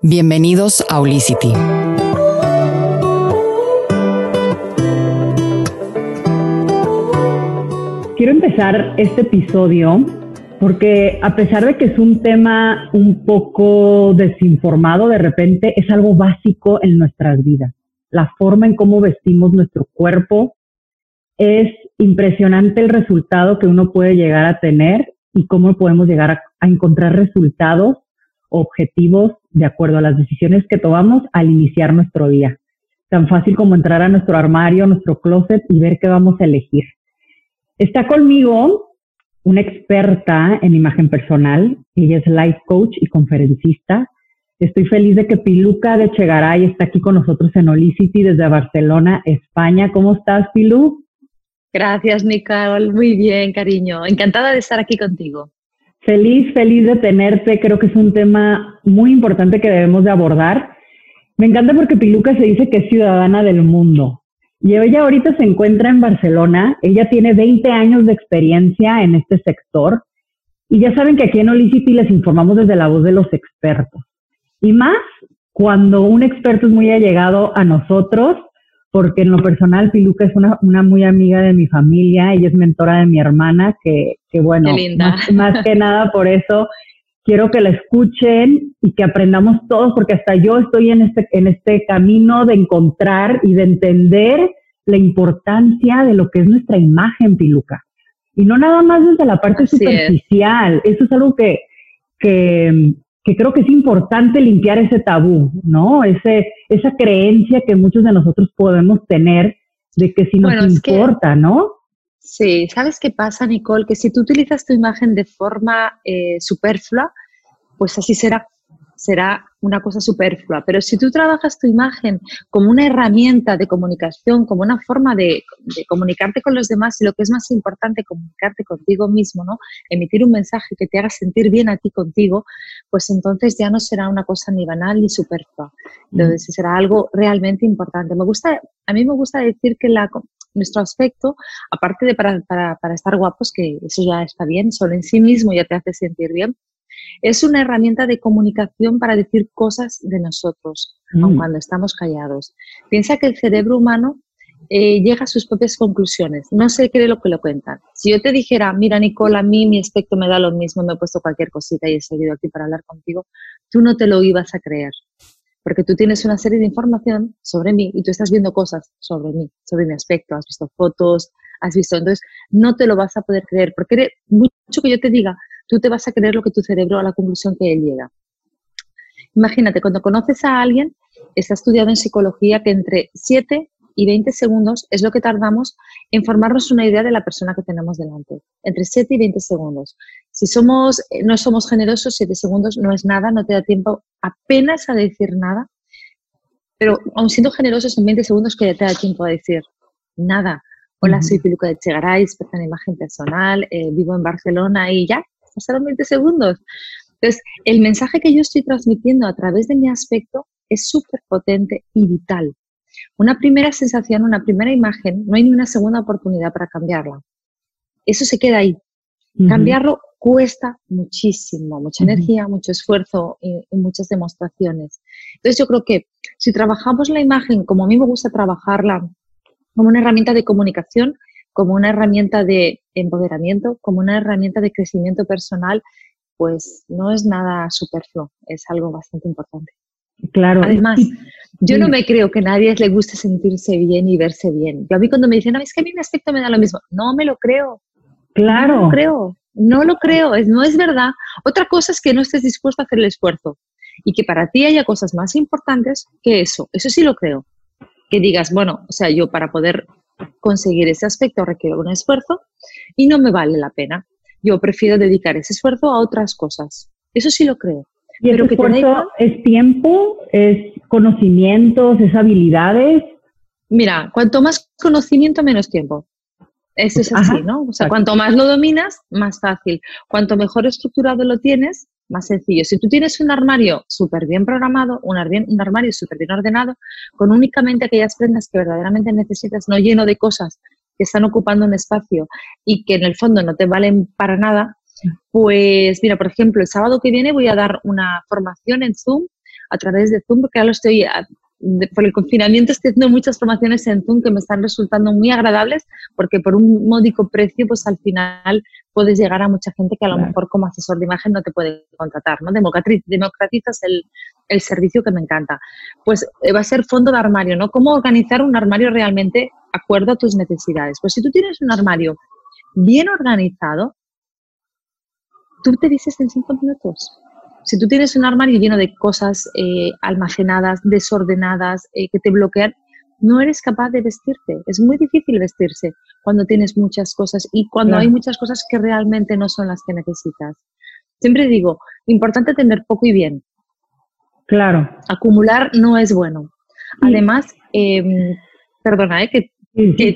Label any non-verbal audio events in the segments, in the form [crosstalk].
Bienvenidos a Olicity. Quiero empezar este episodio porque a pesar de que es un tema un poco desinformado de repente, es algo básico en nuestras vidas. La forma en cómo vestimos nuestro cuerpo es impresionante el resultado que uno puede llegar a tener y cómo podemos llegar a encontrar resultados objetivos de acuerdo a las decisiones que tomamos al iniciar nuestro día. Tan fácil como entrar a nuestro armario, nuestro closet y ver qué vamos a elegir. Está conmigo una experta en imagen personal. Ella es life coach y conferencista. Estoy feliz de que Piluca de Chegaray está aquí con nosotros en Olicity desde Barcelona, España. ¿Cómo estás, Pilu? Gracias, Nicole. Muy bien, cariño. Encantada de estar aquí contigo. Feliz, feliz de tenerte. Creo que es un tema muy importante que debemos de abordar. Me encanta porque Piluca se dice que es ciudadana del mundo. Y ella ahorita se encuentra en Barcelona. Ella tiene 20 años de experiencia en este sector. Y ya saben que aquí en Olicity les informamos desde la voz de los expertos. Y más cuando un experto es muy allegado a nosotros porque en lo personal Piluca es una, una, muy amiga de mi familia, ella es mentora de mi hermana, que, que bueno, más, más, que nada por eso quiero que la escuchen y que aprendamos todos, porque hasta yo estoy en este, en este camino de encontrar y de entender la importancia de lo que es nuestra imagen, Piluca. Y no nada más desde la parte Así superficial, es. eso es algo que, que, que creo que es importante limpiar ese tabú, ¿no? Ese, esa creencia que muchos de nosotros podemos tener de que si nos bueno, importa, que, ¿no? Sí, ¿sabes qué pasa, Nicole? Que si tú utilizas tu imagen de forma eh, superflua, pues así será será una cosa superflua. Pero si tú trabajas tu imagen como una herramienta de comunicación, como una forma de, de, comunicarte con los demás y lo que es más importante, comunicarte contigo mismo, ¿no? Emitir un mensaje que te haga sentir bien a ti contigo, pues entonces ya no será una cosa ni banal ni superflua. Entonces será algo realmente importante. Me gusta, a mí me gusta decir que la, nuestro aspecto, aparte de para, para, para estar guapos, que eso ya está bien, solo en sí mismo ya te hace sentir bien, es una herramienta de comunicación para decir cosas de nosotros, mm. aun cuando estamos callados. Piensa que el cerebro humano eh, llega a sus propias conclusiones, no se cree lo que lo cuentan. Si yo te dijera, mira Nicole, a mí mi aspecto me da lo mismo, me he puesto cualquier cosita y he seguido aquí para hablar contigo, tú no te lo ibas a creer. Porque tú tienes una serie de información sobre mí y tú estás viendo cosas sobre mí, sobre mi aspecto, has visto fotos, has visto, entonces no te lo vas a poder creer, porque mucho que yo te diga, tú te vas a creer lo que tu cerebro a la conclusión que él llega. Imagínate, cuando conoces a alguien, está estudiado en psicología que entre 7 y 20 segundos es lo que tardamos en formarnos una idea de la persona que tenemos delante. Entre 7 y 20 segundos. Si somos, eh, no somos generosos, 7 segundos no es nada, no te da tiempo apenas a decir nada. Pero aun siendo generosos en 20 segundos, que ya te da tiempo a decir nada. Hola, soy Piluca de Chegaray, experta en imagen personal, eh, vivo en Barcelona y ya, pasaron 20 segundos. Entonces, el mensaje que yo estoy transmitiendo a través de mi aspecto es súper potente y vital. Una primera sensación, una primera imagen, no hay ni una segunda oportunidad para cambiarla. Eso se queda ahí. Uh -huh. Cambiarlo cuesta muchísimo, mucha uh -huh. energía, mucho esfuerzo y, y, muchas demostraciones. Entonces yo creo que si trabajamos la imagen como a mí me gusta trabajarla, como una herramienta de comunicación, como una herramienta de empoderamiento, como una herramienta de crecimiento personal, pues no es nada superfluo, es algo bastante importante. Claro. Además, [laughs] yo no me creo que a nadie le guste sentirse bien y verse bien. Yo a mí cuando me dicen, no, es que a mí mi aspecto me da lo mismo, no me lo creo. Claro. No lo creo, no lo creo, es, no es verdad. Otra cosa es que no estés dispuesto a hacer el esfuerzo y que para ti haya cosas más importantes que eso. Eso sí lo creo. Que digas, bueno, o sea, yo para poder conseguir ese aspecto requiere un esfuerzo y no me vale la pena. Yo prefiero dedicar ese esfuerzo a otras cosas. Eso sí lo creo. ¿Y Pero que esfuerzo es tiempo, es conocimientos, es habilidades? Mira, cuanto más conocimiento, menos tiempo. Eso es así. ¿no? O sea, cuanto más lo dominas, más fácil. Cuanto mejor estructurado lo tienes, más sencillo. Si tú tienes un armario súper bien programado, un, un armario súper bien ordenado, con únicamente aquellas prendas que verdaderamente necesitas, no lleno de cosas que están ocupando un espacio y que en el fondo no te valen para nada, pues mira, por ejemplo, el sábado que viene voy a dar una formación en Zoom a través de Zoom, porque ahora lo estoy, por el confinamiento estoy haciendo muchas formaciones en Zoom que me están resultando muy agradables, porque por un módico precio, pues al final puedes llegar a mucha gente que a lo mejor como asesor de imagen no te puede contratar, ¿no? Democratizas el, el servicio que me encanta. Pues eh, va a ser fondo de armario, ¿no? ¿Cómo organizar un armario realmente acuerdo a tus necesidades? Pues si tú tienes un armario bien organizado, tú te dices en cinco minutos. Si tú tienes un armario lleno de cosas eh, almacenadas, desordenadas, eh, que te bloquean, no eres capaz de vestirte. Es muy difícil vestirse cuando tienes muchas cosas y cuando hay muchas cosas que realmente no son las que necesitas. Siempre digo, importante tener poco y bien. Claro. Acumular no es bueno. Además, em, perdona, ¿eh? que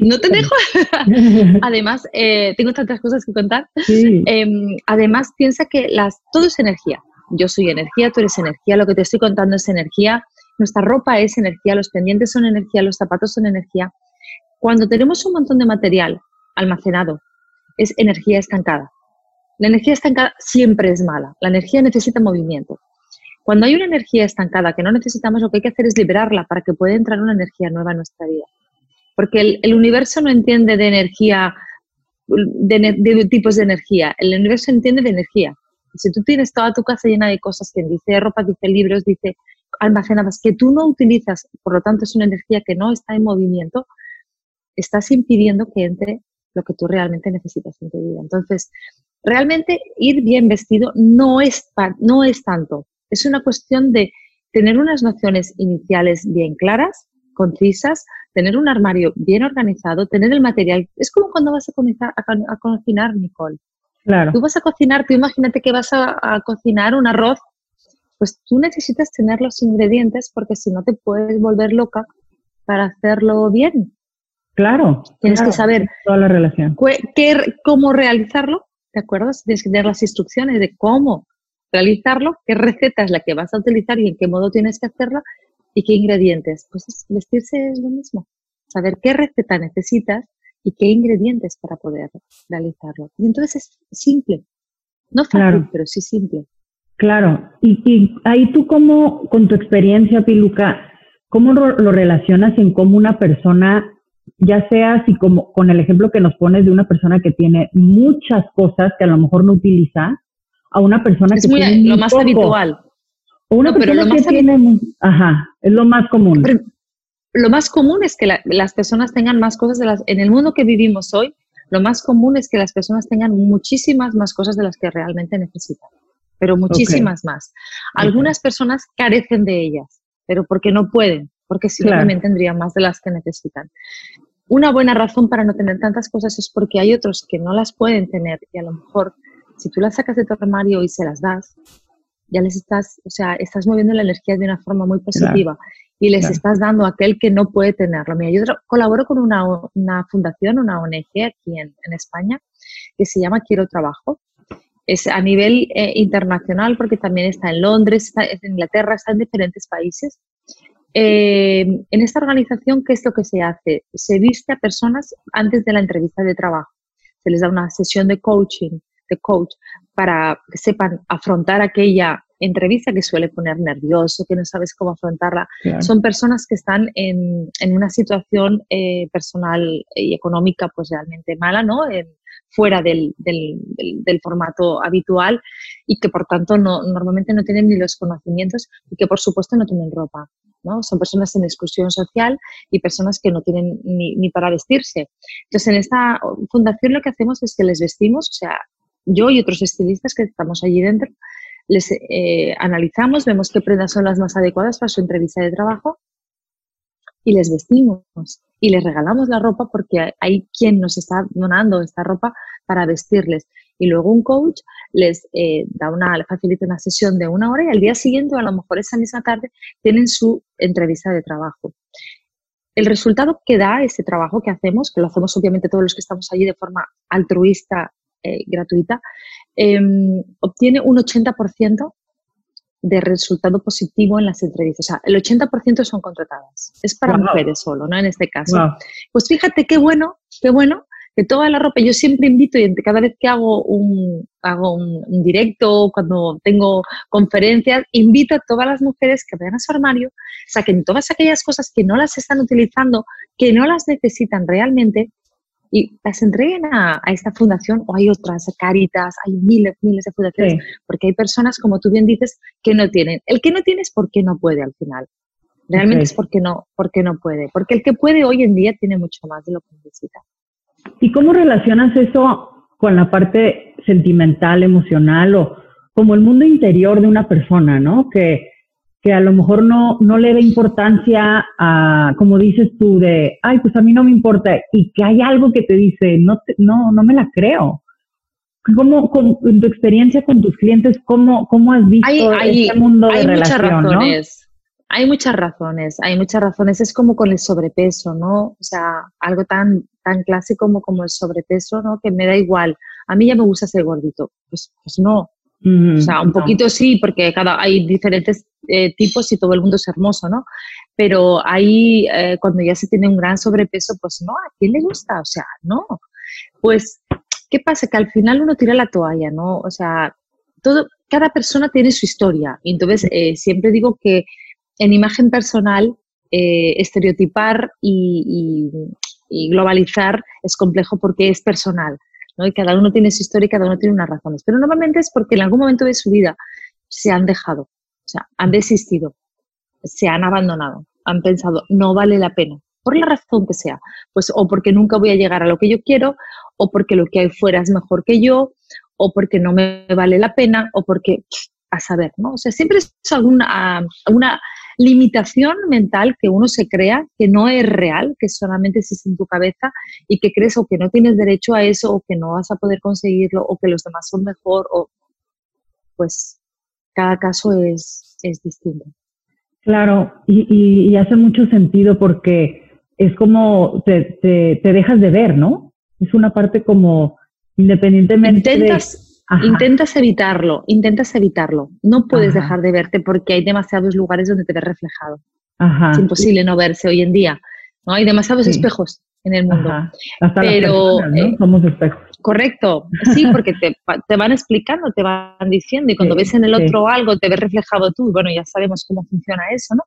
no te dejo. [laughs] además, eh, tengo tantas cosas que contar. Em, además, piensa que las, todo es energía. Yo soy energía, tú eres energía, lo que te estoy contando es energía, nuestra ropa es energía, los pendientes son energía, los zapatos son energía. Cuando tenemos un montón de material almacenado, es energía estancada. La energía estancada siempre es mala. La energía necesita movimiento. Cuando hay una energía estancada que no necesitamos, lo que hay que hacer es liberarla para que pueda entrar una energía nueva en nuestra vida porque el, universo no entiende de energía, de, tipos de energía, el universo entiende de energía. Si tú tienes toda tu casa llena de cosas que dice ropa, dice libros, dice almacenadas que tú no utilizas, por lo tanto es una energía que no está en movimiento, estás impidiendo que entre lo que tú realmente necesitas en tu vida. Entonces, realmente ir bien vestido no es, no es tanto, es una cuestión de tener unas nociones iniciales bien claras, concisas, tener un armario bien organizado, tener el material. Es como cuando vas a, comenzar a, cocinar, Nicole. Claro. Tú vas a cocinar, tú imagínate que vas a, cocinar un arroz, pues tú necesitas tener los ingredientes porque si no te puedes volver loca para hacerlo bien. Claro. Tienes que saber toda la relación. Qué, cómo realizarlo, ¿de acuerdo? Tienes que tener las instrucciones de cómo realizarlo, qué receta es la que vas a utilizar y en qué modo tienes que hacerla ¿Y qué ingredientes? Pues vestirse es lo mismo. Saber qué receta necesitas y qué ingredientes para poder realizarlo. Y entonces es simple. No fácil, pero sí simple. Claro. Y, ahí tú como, con tu experiencia, Piluca, ¿cómo lo relacionas en cómo una persona, ya sea así como con el ejemplo que nos pones de una persona que tiene muchas cosas que a lo mejor no utiliza, a una persona que tiene lo más habitual una pero lo más tiene, ajá, es lo más común. Lo más común es que las personas tengan más cosas de las, en el mundo que vivimos hoy, lo más común es que las personas tengan muchísimas más cosas de las que realmente necesitan, pero muchísimas más. Algunas personas carecen de ellas, pero porque no pueden, porque si también tendrían más de las que necesitan. Una buena razón para no tener tantas cosas es porque hay otros que no las pueden tener y a lo mejor si tú las sacas de tu armario y se las das, ya les estás, o sea, estás moviendo la energía de una forma muy positiva y les estás dando a aquel que no puede tenerlo. Mira, yo colaboro con una, una fundación, una ONG aquí en, en, España, que se llama Quiero Trabajo. Es a nivel eh, internacional porque también está en Londres, está en Inglaterra, está en diferentes países. Eh, en esta organización, ¿qué es lo que se hace? Se viste a personas antes de la entrevista de trabajo. Se les da una sesión de coaching coach para que sepan afrontar aquella entrevista que suele poner nervioso, que no sabes cómo afrontarla. Son personas que están en, una situación eh, personal y económica pues realmente mala, ¿no? fuera del, formato habitual y que por tanto no, normalmente no tienen ni los conocimientos y que por supuesto no tienen ropa. ¿no? Son personas en exclusión social y personas que no tienen ni, ni para vestirse. Entonces, en esta fundación lo que hacemos es que les vestimos, o sea, yo y otros estilistas que estamos allí dentro, les eh, analizamos, vemos qué prendas son las más adecuadas para su entrevista de trabajo y les vestimos y les regalamos la ropa porque hay quien nos está donando esta ropa para vestirles. Y luego un coach les eh, da una, facilita una sesión de una hora y al día siguiente, o a lo mejor esa misma tarde, tienen su entrevista de trabajo. El resultado que da ese trabajo que hacemos, que lo hacemos obviamente todos los que estamos allí de forma altruista eh, gratuita, em, obtiene un 80% de resultado positivo en las entrevistas. O sea, el 80% son contratadas. Es para mujeres solo, ¿no? En este caso. Pues fíjate qué bueno, qué bueno que toda la ropa, yo siempre invito y cada vez que hago un, hago un, directo, cuando tengo conferencias, invito a todas las mujeres que vayan a su armario, saquen todas aquellas cosas que no las están utilizando, que no las necesitan realmente y las entreguen a, esta fundación o hay otras, Caritas, hay miles, miles de fundaciones, porque hay personas, como tú bien dices, que no tienen. El que no tiene es porque no puede al final. Realmente es porque no, porque no puede. Porque el que puede hoy en día tiene mucho más de lo que necesita. ¿Y cómo relacionas eso con la parte sentimental, emocional o como el mundo interior de una persona, ¿no? Que, que a lo mejor no, no le da importancia a, como dices tú, de, ay, pues a mí no me importa, y que hay algo que te dice, no, no, no me la creo. ¿Cómo, con, en tu experiencia con tus clientes, cómo, cómo has visto este mundo de hay relación, muchas razones. Hay muchas razones, hay muchas razones. Es como con el sobrepeso, ¿no? O sea, algo tan, tan clásico como, como el sobrepeso, ¿no? Que me da igual. A mí ya me gusta ser gordito. Pues, pues no, o sea, un poquito sí, porque cada, hay diferentes eh, tipos y todo el mundo es hermoso, ¿no? Pero ahí, eh, cuando ya se tiene un gran sobrepeso, pues no, ¿a quién le gusta? O sea, no. Pues, ¿qué pasa? Que al final uno tira la toalla, ¿no? O sea, todo, cada persona tiene su historia. Y entonces, eh, siempre digo que en imagen personal, estereotipar y, y globalizar es complejo porque es personal. Y cada uno tiene su historia y cada uno tiene unas razones. Pero normalmente es porque en algún momento de su vida se han dejado, o sea, han desistido, se han abandonado, han pensado, no vale la pena, por la razón que sea, pues o porque nunca voy a llegar a lo que yo quiero, o porque lo que hay fuera es mejor que yo, o porque no me vale la pena, o porque, a saber, ¿no? O sea, siempre es alguna, alguna limitación mental que uno se crea, que no es real, que solamente existe en tu cabeza y que crees o que no tienes derecho a eso o que no vas a poder conseguirlo o que los demás son mejor o pues cada caso es, es distinto. Claro, y, y, hace mucho sentido porque es como te, te, te, dejas de ver, ¿no? Es una parte como independientemente Intentas, Intentas evitarlo, intentas evitarlo. No puedes dejar de verte porque hay demasiados lugares donde te ves reflejado. Es imposible no verse hoy en día. ¿no? Hay demasiados espejos en el mundo. Hasta Pero, ¿no? Eh, Somos espejos. Correcto, sí, porque te, te, van explicando, te van diciendo y cuando ves en el otro algo te ves reflejado tú. Bueno, ya sabemos cómo funciona eso, ¿no?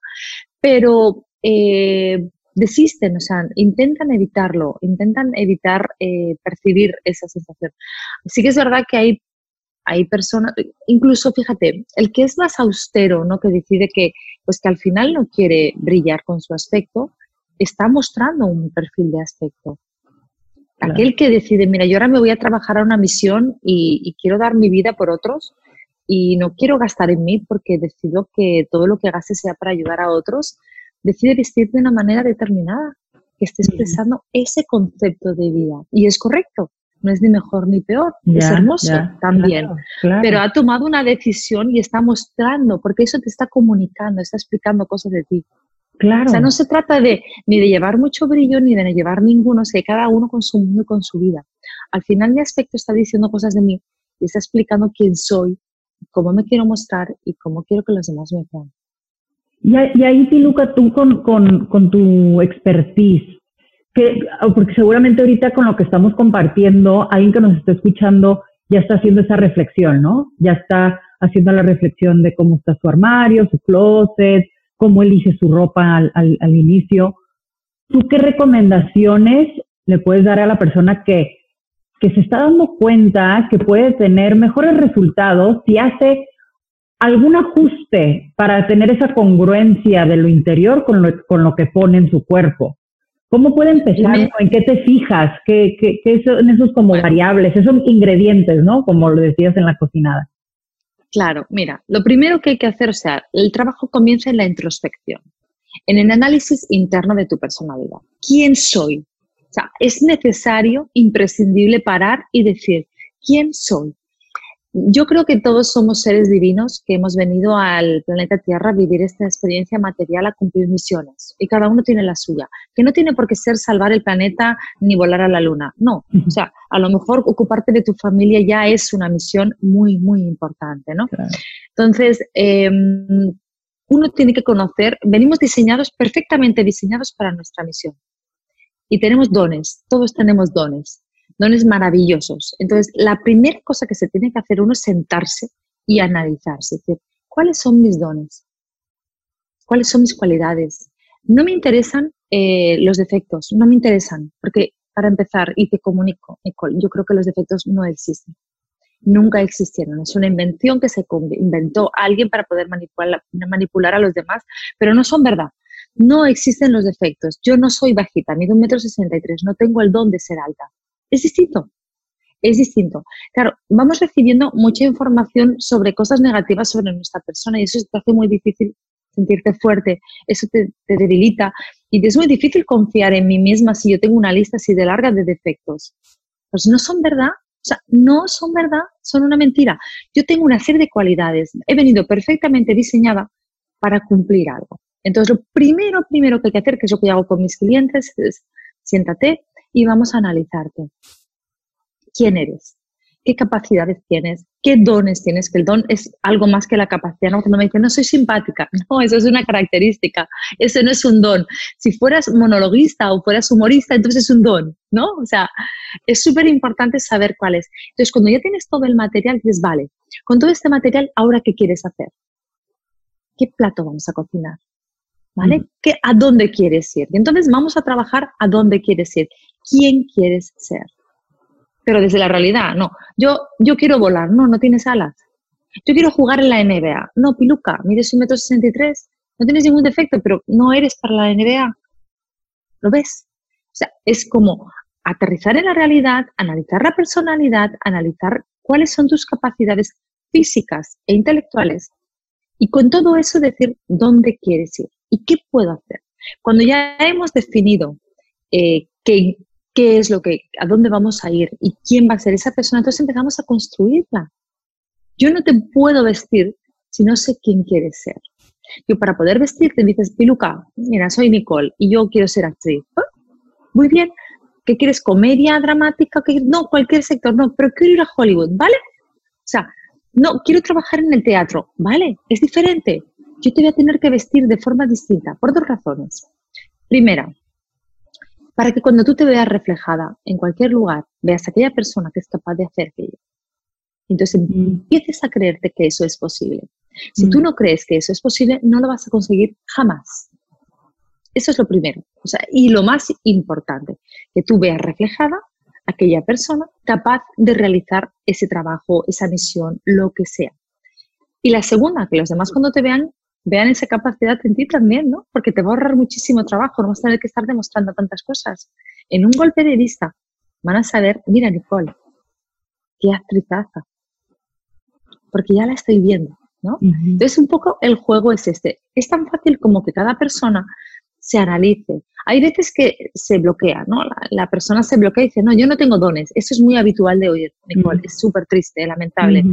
Pero eh, desisten, o sea, intentan evitarlo, intentan evitar eh, percibir esa sensación. Sí que es verdad que hay hay personas, incluso fíjate, el que es más austero, ¿no? Que decide que, pues que al final no quiere brillar con su aspecto, está mostrando un perfil de aspecto. Aquel que decide, mira, yo ahora me voy a trabajar a una misión y, quiero dar mi vida por otros y no quiero gastar en mí porque decido que todo lo que gaste sea para ayudar a otros, decide vestir de una manera determinada, que esté expresando ese concepto de vida. Y es correcto no es ni mejor ni peor, es hermoso también. Pero ha tomado una decisión y está mostrando, porque eso te está comunicando, está explicando cosas de ti. Claro. O sea, no se trata de ni de llevar mucho brillo ni de llevar ninguno, sea, cada uno con su mundo y con su vida. Al final mi aspecto está diciendo cosas de mí y está explicando quién soy, cómo me quiero mostrar y cómo quiero que los demás me vean. Y, ahí, Tiluca, tú con, con, con tu expertise, que, porque seguramente ahorita con lo que estamos compartiendo, alguien que nos está escuchando ya está haciendo esa reflexión, ¿no? Ya está haciendo la reflexión de cómo está su armario, su closet, cómo elige su ropa al, al, inicio. ¿Tú qué recomendaciones le puedes dar a la persona que, que se está dando cuenta que puede tener mejores resultados si hace algún ajuste para tener esa congruencia de lo interior con lo, con lo que pone en su cuerpo? ¿Cómo puede empezar? ¿En qué te fijas? ¿Qué, qué, son esos como variables, esos ingredientes, ¿no? Como lo decías en la cocinada. Claro, mira, lo primero que hay que hacer, o sea, el trabajo comienza en la introspección, en el análisis interno de tu personalidad. ¿Quién soy? O sea, es necesario, imprescindible parar y decir, ¿quién soy? Yo creo que todos somos seres divinos que hemos venido al planeta Tierra a vivir esta experiencia material, a cumplir misiones. Y cada uno tiene la suya. Que no tiene por qué ser salvar el planeta ni volar a la luna. No. O sea, a lo mejor ocuparte de tu familia ya es una misión muy, muy importante, ¿no? Entonces, em, uno tiene que conocer, venimos diseñados, perfectamente diseñados para nuestra misión. Y tenemos dones, todos tenemos dones. Dones maravillosos. Entonces, la primera cosa que se tiene que hacer uno es sentarse y analizarse. Es decir, ¿cuáles son mis dones? ¿Cuáles son mis cualidades? No me interesan eh, los defectos, no me interesan, porque para empezar, y te comunico, Nicole, yo creo que los defectos no existen. Nunca existieron. Es una invención que se inventó alguien para poder manipular, manipular a los demás, pero no son verdad. No existen los defectos. Yo no soy bajita, mido un metro sesenta y tres, no tengo el don de ser alta. Es distinto. Es distinto. Claro, vamos recibiendo mucha información sobre cosas negativas sobre nuestra persona y eso te hace muy difícil sentirte fuerte, eso te, debilita y es muy difícil confiar en mí misma si yo tengo una lista así de larga de defectos. Pues no son verdad, o sea, no son verdad, son una mentira. Yo tengo una serie de cualidades, he venido perfectamente diseñada para cumplir algo. Entonces, lo primero, primero que hay que hacer, que es lo que hago con mis clientes, es siéntate y vamos a analizarte. ¿Quién eres? ¿Qué capacidades tienes? ¿Qué dones tienes? Que el don es algo más que la capacidad. ¿no? Cuando me dicen, no soy simpática, [laughs] no, eso es una característica, eso no es un don. Si fueras monologuista o fueras humorista, entonces es un don, ¿no? O sea, es súper importante saber cuál es. Entonces, cuando ya tienes todo el material, dices, vale, con todo este material, ¿ahora qué quieres hacer? ¿Qué plato vamos a cocinar? ¿vale? ¿A dónde quieres ir? Y entonces vamos a trabajar a dónde quieres ir. ¿Quién quieres ser? Pero desde la realidad, no. Yo, yo quiero volar, no, no tienes alas. Yo quiero jugar en la NBA. No, Piluca, mides un metro sesenta y tres, no tienes ningún defecto, pero no eres para la NBA. ¿Lo ves? O sea, es como aterrizar en la realidad, analizar la personalidad, analizar cuáles son tus capacidades físicas e intelectuales y con todo eso decir dónde quieres ir. ¿Y qué puedo hacer? Cuando ya hemos definido eh, qué, qué es lo que, a dónde vamos a ir y quién va a ser esa persona, entonces empezamos a construirla. Yo no te puedo vestir si no sé quién quieres ser. Yo para poder vestirte dices, Piluca, mira, soy Nicole y yo quiero ser actriz. Ah, muy bien. ¿Qué quieres? ¿Comedia dramática? No, cualquier sector, no, pero quiero ir a Hollywood, ¿vale? O sea, no, quiero trabajar en el teatro, ¿vale? Es diferente yo te voy a tener que vestir de forma distinta por dos razones. Primera, para que cuando tú te veas reflejada en cualquier lugar, veas a aquella persona que es capaz de hacer aquello. Entonces empieces a creerte que eso es posible. Si tú no crees que eso es posible, no lo vas a conseguir jamás. Eso es lo primero. O sea, y lo más importante, que tú veas reflejada aquella persona capaz de realizar ese trabajo, esa misión, lo que sea. Y la segunda, que los demás cuando te vean vean esa capacidad en ti también, ¿no? Porque te va a ahorrar muchísimo trabajo, no vas a tener que estar demostrando tantas cosas. En un golpe de vista van a saber, mira Nicole, qué actrizaza, porque ya la estoy viendo, ¿no? Entonces un poco el juego es este. Es tan fácil como que cada persona se analice. Hay veces que se bloquea, ¿no? La, persona se bloquea y dice, no, yo no tengo dones. Eso es muy habitual de oír, Nicole. Es súper triste, lamentable.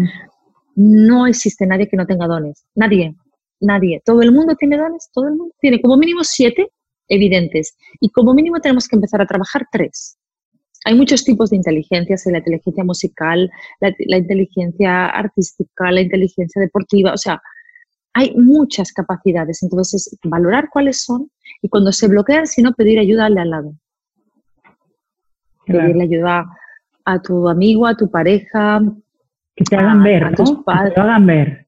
No existe nadie que no tenga dones. Nadie. Nadie. Todo el mundo tiene dones, todo el mundo tiene como mínimo siete evidentes y como mínimo tenemos que empezar a trabajar tres. Hay muchos tipos de inteligencias, la inteligencia musical, la, inteligencia artística, la inteligencia deportiva, o sea, hay muchas capacidades. Entonces, valorar cuáles son y cuando se bloquean, si no, pedir ayuda al de al lado. Pedirle ayuda a tu amigo, a tu pareja. Que te hagan ver, a tus padres. Que te hagan ver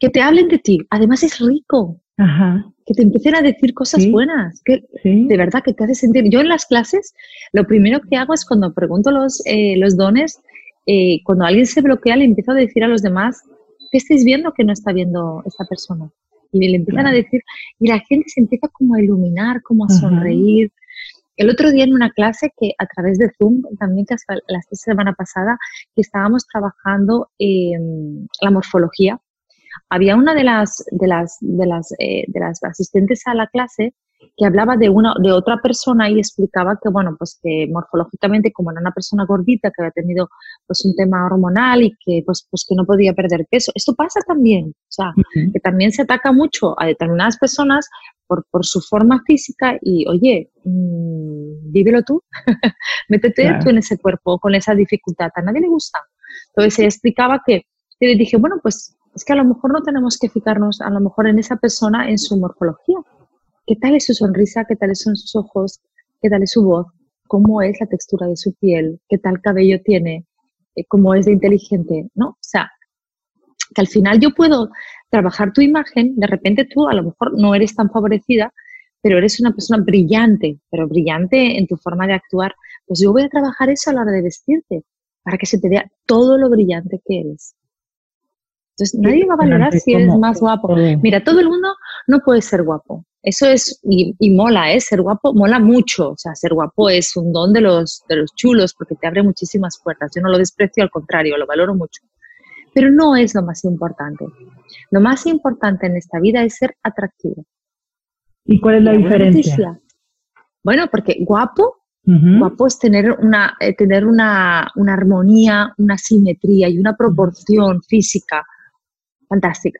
que te hablen de ti. Además es rico. Que te empiecen a decir cosas buenas, que de verdad que te hace sentir. Yo en las clases, lo primero que hago es cuando pregunto los, eh, los dones, eh, cuando alguien se bloquea, le empiezo a decir a los demás, ¿qué estáis viendo que no está viendo esta persona? Y le empiezan a decir, y la gente se empieza como a iluminar, como a sonreír. El otro día en una clase que a través de Zoom, también que hasta la semana pasada, que estábamos trabajando la morfología, había una de las, de las, de las, eh, de las asistentes a la clase que hablaba de una de otra persona y explicaba que bueno pues que morfológicamente como era una persona gordita que había tenido pues un tema hormonal y que pues pues que no podía perder peso. Esto pasa también o sea que también se ataca mucho a determinadas personas por, por su forma física y oye mmm, vívelo tú [laughs] métete tú en ese cuerpo con esa dificultad. A nadie le gusta. Entonces se explicaba que y le dije bueno pues es que a lo mejor no tenemos que fijarnos a lo mejor en esa persona, en su morfología. ¿Qué tal es su sonrisa? ¿Qué tal son sus ojos? ¿Qué tal es su voz? cómo es la textura de su piel, qué tal cabello tiene, eh, cómo es de inteligente, ¿no? O sea, que al final yo puedo trabajar tu imagen, de repente tú a lo mejor no eres tan favorecida, pero eres una persona brillante, pero brillante en tu forma de actuar, pues yo voy a trabajar eso a la hora de vestirte, para que se te vea todo lo brillante que eres. Entonces, nadie va a valorar si eres más guapo. Mira, todo el mundo no puede ser guapo. Eso es, y, mola, ¿eh? Ser guapo mola mucho. O sea, ser guapo es un don de los, de los chulos porque te abre muchísimas puertas. Yo no lo desprecio, al contrario, lo valoro mucho. Pero no es lo más importante. Lo más importante en esta vida es ser atractivo. ¿Y cuál es la diferencia? Bueno, porque guapo, guapo es tener, una, eh, tener una, una armonía, una simetría y una proporción física fantástica.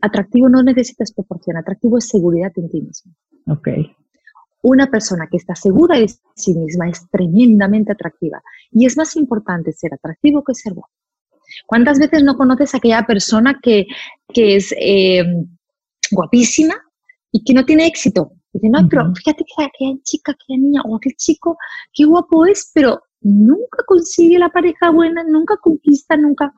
Atractivo no necesitas proporción, atractivo es seguridad en ti mismo. Ok. Una persona que está segura de sí misma es tremendamente atractiva. Y es más importante ser atractivo que ser guapo. ¿Cuántas veces no conoces a aquella persona que, es eh, guapísima y que no tiene éxito? Dice, no, pero fíjate que aquella chica, aquella niña o aquel chico, qué guapo es, pero nunca consigue la pareja buena, nunca conquista, nunca.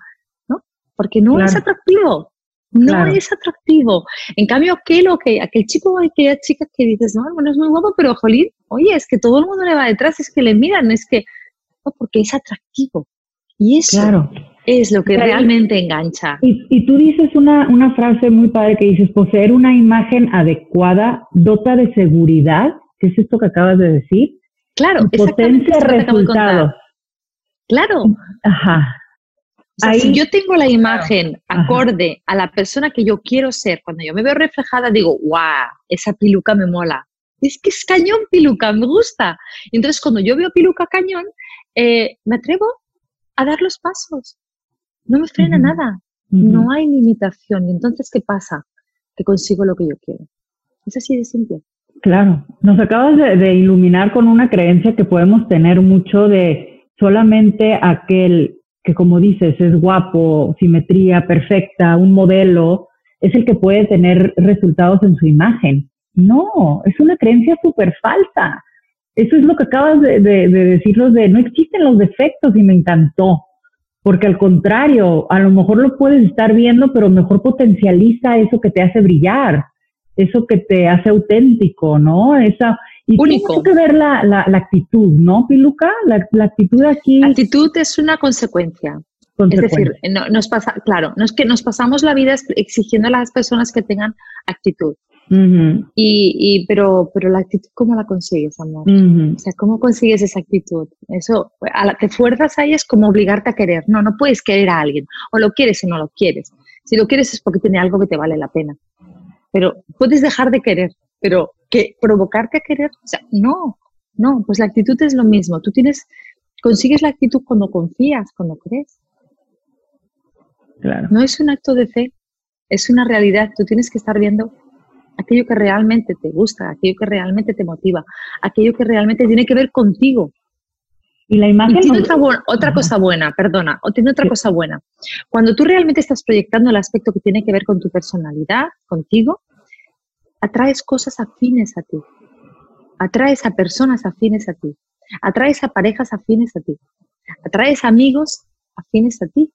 Porque no es atractivo. No es atractivo. En cambio, aquel, que aquel chico o aquella chica que dices, no, bueno, es muy guapo, pero jolín, oye, es que todo el mundo le va detrás, es que le miran, es que, no, porque es atractivo. Y eso es lo que realmente engancha. Y, tú dices una, una frase muy padre que dices, poseer una imagen adecuada dota de seguridad, ¿qué es esto que acabas de decir? Claro, potencia resultados. Claro. Ajá si yo tengo la imagen acorde a la persona que yo quiero ser, cuando yo me veo reflejada, digo, ¡guau! Esa piluca me mola. Es que es cañón piluca, me gusta. entonces, cuando yo veo piluca cañón, eh, me atrevo a dar los pasos. No me frena nada. No hay limitación. Y entonces, ¿qué pasa? Que consigo lo que yo quiero. Es así de simple. Claro, nos acabas de iluminar con una creencia que podemos tener mucho de solamente aquel que como dices, es guapo, simetría perfecta, un modelo, es el que puede tener resultados en su imagen. No, es una creencia súper falsa. Eso es lo que acabas de, de, de decirlos de no existen los defectos y me encantó. Porque al contrario, a lo mejor lo puedes estar viendo, pero mejor potencializa eso que te hace brillar, eso que te hace auténtico, ¿no? Esa, y Único. Tiene que ver la, la, actitud, ¿no, Piluca? La, la, actitud aquí. La actitud es una consecuencia. Es decir, no, nos pasa, claro, no es que nos pasamos la vida exigiendo a las personas que tengan actitud. y, y, pero, pero la actitud, ¿cómo la consigues, amor? O sea, ¿cómo consigues esa actitud? Eso, a la, te fuerzas ahí es como obligarte a querer. No, no puedes querer a alguien. O lo quieres o no lo quieres. Si lo quieres es porque tiene algo que te vale la pena. Pero puedes dejar de querer, pero que provocarte a querer, o sea, no, no, pues la actitud es lo mismo. Tú tienes, consigues la actitud cuando confías, cuando crees. Claro. No es un acto de fe, es una realidad. Tú tienes que estar viendo aquello que realmente te gusta, aquello que realmente te motiva, aquello que realmente tiene que ver contigo. Y la imagen. tiene otra, cosa buena, perdona, o tiene otra cosa buena. Cuando tú realmente estás proyectando el aspecto que tiene que ver con tu personalidad, contigo, atraes cosas afines a ti, atraes a personas afines a ti, atraes a parejas afines a ti, atraes amigos afines a ti,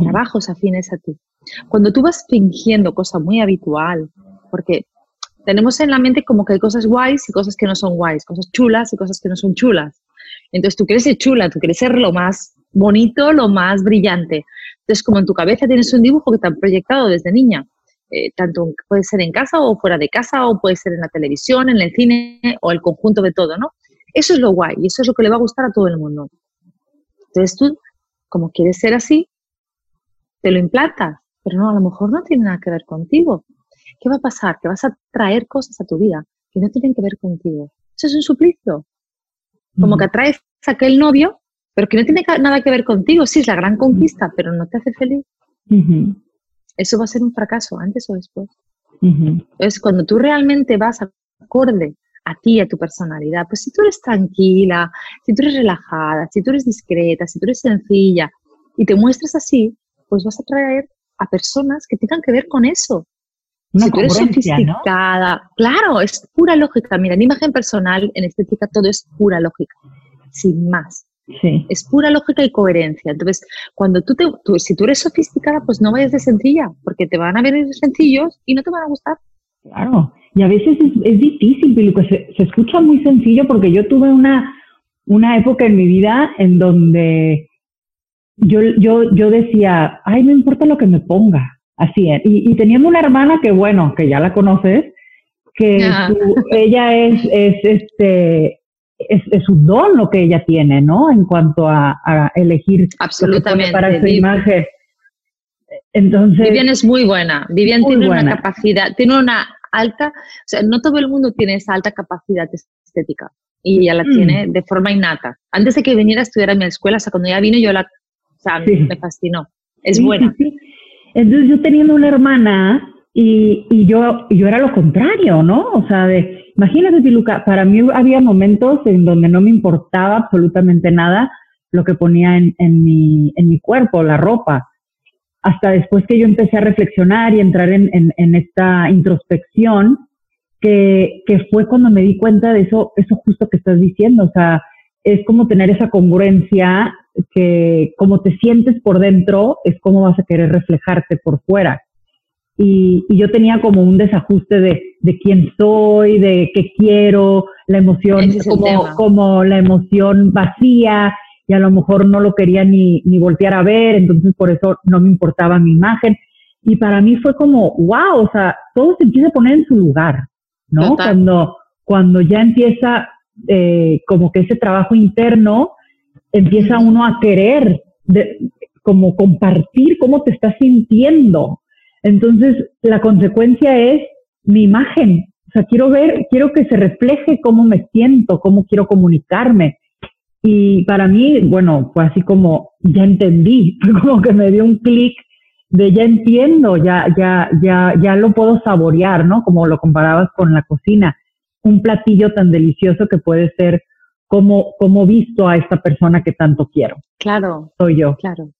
trabajos afines a ti. Cuando tú vas fingiendo cosa muy habitual, porque tenemos en la mente como que hay cosas guays y cosas que no son guays, cosas chulas y cosas que no son chulas. Entonces tú quieres ser chula, tú quieres ser lo más bonito, lo más brillante. Entonces como en tu cabeza tienes un dibujo que te han proyectado desde niña, eh, tanto puede ser en casa o fuera de casa, o puede ser en la televisión, en el cine, o el conjunto de todo, ¿no? Eso es lo guay y eso es lo que le va a gustar a todo el mundo. Entonces tú, como quieres ser así, te lo implantas, pero no, a lo mejor no tiene nada que ver contigo. ¿Qué va a pasar? Que vas a traer cosas a tu vida que no tienen que ver contigo. Eso es un suplicio. Como que atraes a aquel novio, pero que no tiene nada que ver contigo. Sí, es la gran conquista, pero no te hace feliz eso va a ser un fracaso antes o después. Entonces, cuando tú realmente vas acorde a ti, a tu personalidad, pues si tú eres tranquila, si tú eres relajada, si tú eres discreta, si tú eres sencilla y te muestras así, pues vas a traer a personas que tengan que ver con eso. si tú eres sofisticada, claro, es pura lógica. Mira, en imagen personal, en estética, todo es pura lógica, sin más. Sí. Es pura lógica y coherencia. Entonces, cuando tú te, si tú eres sofisticada, pues no vayas de sencilla, porque te van a venir sencillos y no te van a gustar. Claro, y a veces es, difícil, pero se, se, escucha muy sencillo porque yo tuve una, una época en mi vida en donde yo, yo, yo decía, ay, no importa lo que me ponga, así es. Y, y teníamos una hermana que, bueno, que ya la conoces, que ella es, es, este, es, es, un don lo que ella tiene, ¿no? En cuanto a, a elegir Absolutamente. para su imagen. Entonces. Vivian es muy buena. Vivian tiene una capacidad, tiene una alta, o sea, no todo el mundo tiene esa alta capacidad estética y ella la mm. tiene de forma innata. Antes de que viniera a estudiar a mi escuela, o sea, cuando ella vino, yo la, o sea, me fascinó. Es buena. Entonces yo teniendo una hermana y, y, yo, yo era lo contrario, ¿no? O sea, de, imagínate, Piluca, para mí había momentos en donde no me importaba absolutamente nada lo que ponía en, en, mi, en mi cuerpo, la ropa. Hasta después que yo empecé a reflexionar y entrar en, en, en esta introspección, que, que, fue cuando me di cuenta de eso, eso justo que estás diciendo, o sea, es como tener esa congruencia que como te sientes por dentro, es como vas a querer reflejarte por fuera. Y, y yo tenía como un desajuste de, de, quién soy, de qué quiero, la emoción, como, como la emoción vacía, y a lo mejor no lo quería ni, ni voltear a ver, entonces por eso no me importaba mi imagen. Y para mí fue como, wow, o sea, todo se empieza a poner en su lugar. ¿no? Cuando, cuando ya empieza eh, como que ese trabajo interno, empieza uno a querer de, como compartir cómo te estás sintiendo. Entonces, la consecuencia es mi imagen. O sea, quiero ver, quiero que se refleje cómo me siento, cómo quiero comunicarme. Y para mí, bueno, fue así como ya entendí, [laughs] fue como que me dio un clic de ya entiendo, ya, ya, ya, ya lo puedo saborear, ¿no? Como lo comparabas con la cocina. Un platillo tan delicioso que puede ser como, como visto a esta persona que tanto quiero. Claro. Soy yo. Claro.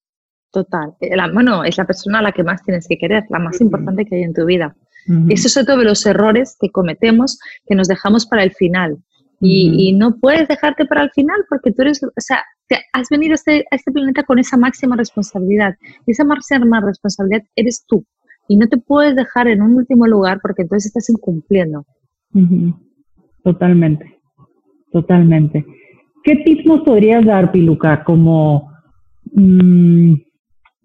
Total. Eh, la, bueno, es la persona a la que más tienes que querer, la más importante que hay en tu vida. Eso es otro de los errores que cometemos, que nos dejamos para el final. Y, y, no puedes dejarte para el final porque tú eres, o sea, has venido a este, a este planeta con esa máxima responsabilidad. Y esa máxima responsabilidad eres tú. Y no te puedes dejar en un último lugar porque entonces estás incumpliendo. Totalmente, totalmente. ¿Qué tips nos podrías dar, Piluca, como mm,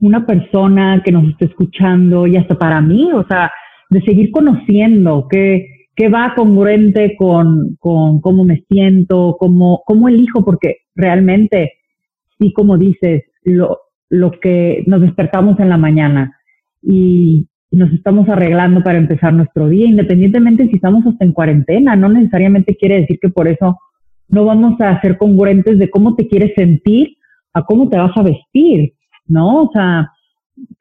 una persona que nos esté escuchando y hasta para mí, o sea, de seguir conociendo, que que va congruente con, con cómo me siento, cómo, cómo elijo, porque realmente, sí, como dices, lo, lo que nos despertamos en la mañana y, nos estamos arreglando para empezar nuestro día, independientemente si estamos hasta en cuarentena, no necesariamente quiere decir que por eso no vamos a ser congruentes de cómo te quieres sentir a cómo te vas a vestir, ¿no? O sea,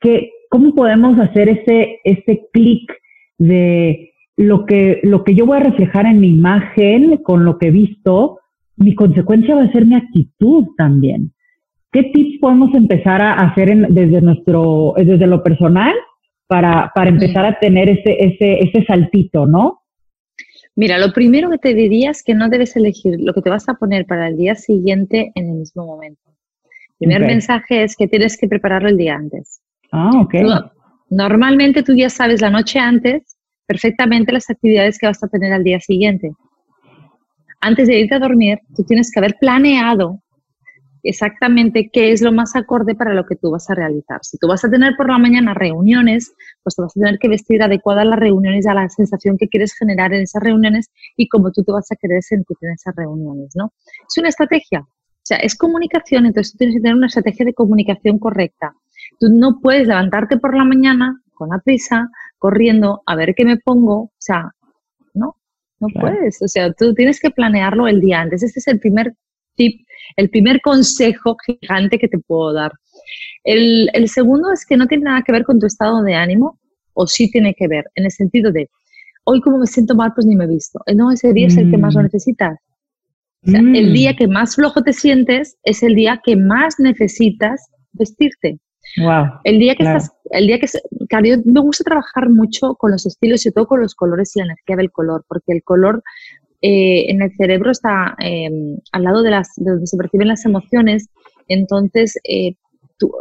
que, ¿cómo podemos hacer ese, ese clic de lo que, lo que yo voy a reflejar en mi imagen, con lo que he visto, mi consecuencia va a ser mi actitud también. ¿Qué tips podemos empezar a hacer desde nuestro, desde lo personal para, para empezar a tener ese, ese, ese saltito, no? Mira, lo primero que te diría es que no debes elegir lo que te vas a poner para el día siguiente en el mismo momento. Primer mensaje es que tienes que prepararlo el día antes. Ah, ok. normalmente tú ya sabes la noche antes perfectamente las actividades que vas a tener al día siguiente. Antes de irte a dormir, tú tienes que haber planeado exactamente qué es lo más acorde para lo que tú vas a realizar. Si tú vas a tener por la mañana reuniones, pues te vas a tener que vestir adecuada a las reuniones, a la sensación que quieres generar en esas reuniones y cómo tú te vas a querer sentir en esas reuniones, ¿no? Es una estrategia, o sea, es comunicación, entonces tú tienes que tener una estrategia de comunicación correcta. Tú no puedes levantarte por la mañana con la prisa, corriendo a ver qué me pongo, o sea, no, no puedes, o sea, tú tienes que planearlo el día antes. Este es el primer tip, el primer consejo gigante que te puedo dar. El, el segundo es que no tiene nada que ver con tu estado de ánimo, o sí tiene que ver, en el sentido de, hoy como me siento mal, pues ni me he visto. Eh, no, ese día es el que más lo mm. necesitas. O sea, el mm. día que más flojo te sientes es el día que más necesitas vestirte. Wow, el día que estás, el día que, claro, yo me gusta trabajar mucho con los estilos y todo con los colores y la energía del color, porque el color eh, en el cerebro está em, al lado de, las, de donde se perciben las emociones, entonces eh,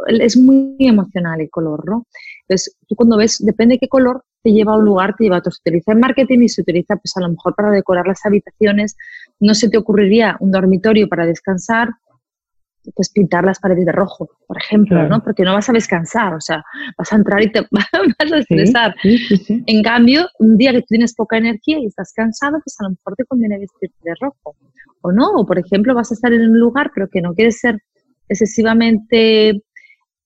es muy emocional el color, ¿no? Entonces, tú cuando ves, depende de qué color, te lleva a un lugar, te lleva a otro. Se utiliza en marketing y se utiliza, pues a lo mejor para decorar las habitaciones. No se te ocurriría un dormitorio para descansar, pues pintar las paredes de rojo, por ejemplo, ¿no? Porque no vas a descansar, o sea, vas a entrar y te [laughs] vas a estresar. en cambio, un día que tú tienes poca energía y estás cansado, pues a lo mejor te conviene vestirte de rojo, o no, o por ejemplo, vas a estar en un lugar pero que no quieres ser excesivamente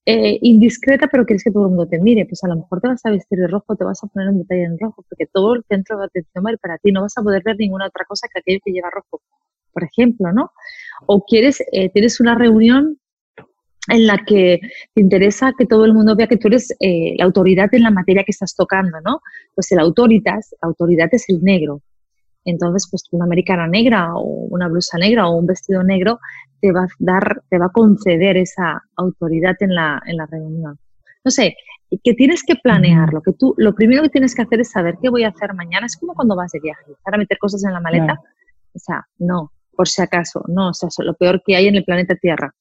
eh, indiscreta, pero quieres que todo el mundo te mire, pues a lo mejor te vas a vestir de rojo, te vas a poner un detalle en rojo, porque todo el centro de atención va a para ti, no vas a poder ver ninguna otra cosa que aquello que lleva rojo, por ejemplo, ¿no? O quieres, eh, tienes una reunión en la que te interesa que todo el mundo vea que tú eres eh, la autoridad en la materia que estás tocando, ¿no? Pues el autoritas, la autoridad es el negro. Entonces, pues una americana negra o una blusa negra o un vestido negro te va a dar, te va a conceder esa autoridad en la, en la reunión. No sé, que tienes que planearlo, que tú, lo primero que tienes que hacer es saber qué voy a hacer mañana. Es como cuando vas de viaje, para meter cosas en la maleta. O sea, no, por si acaso, no, o sea, lo peor que hay en el planeta Tierra.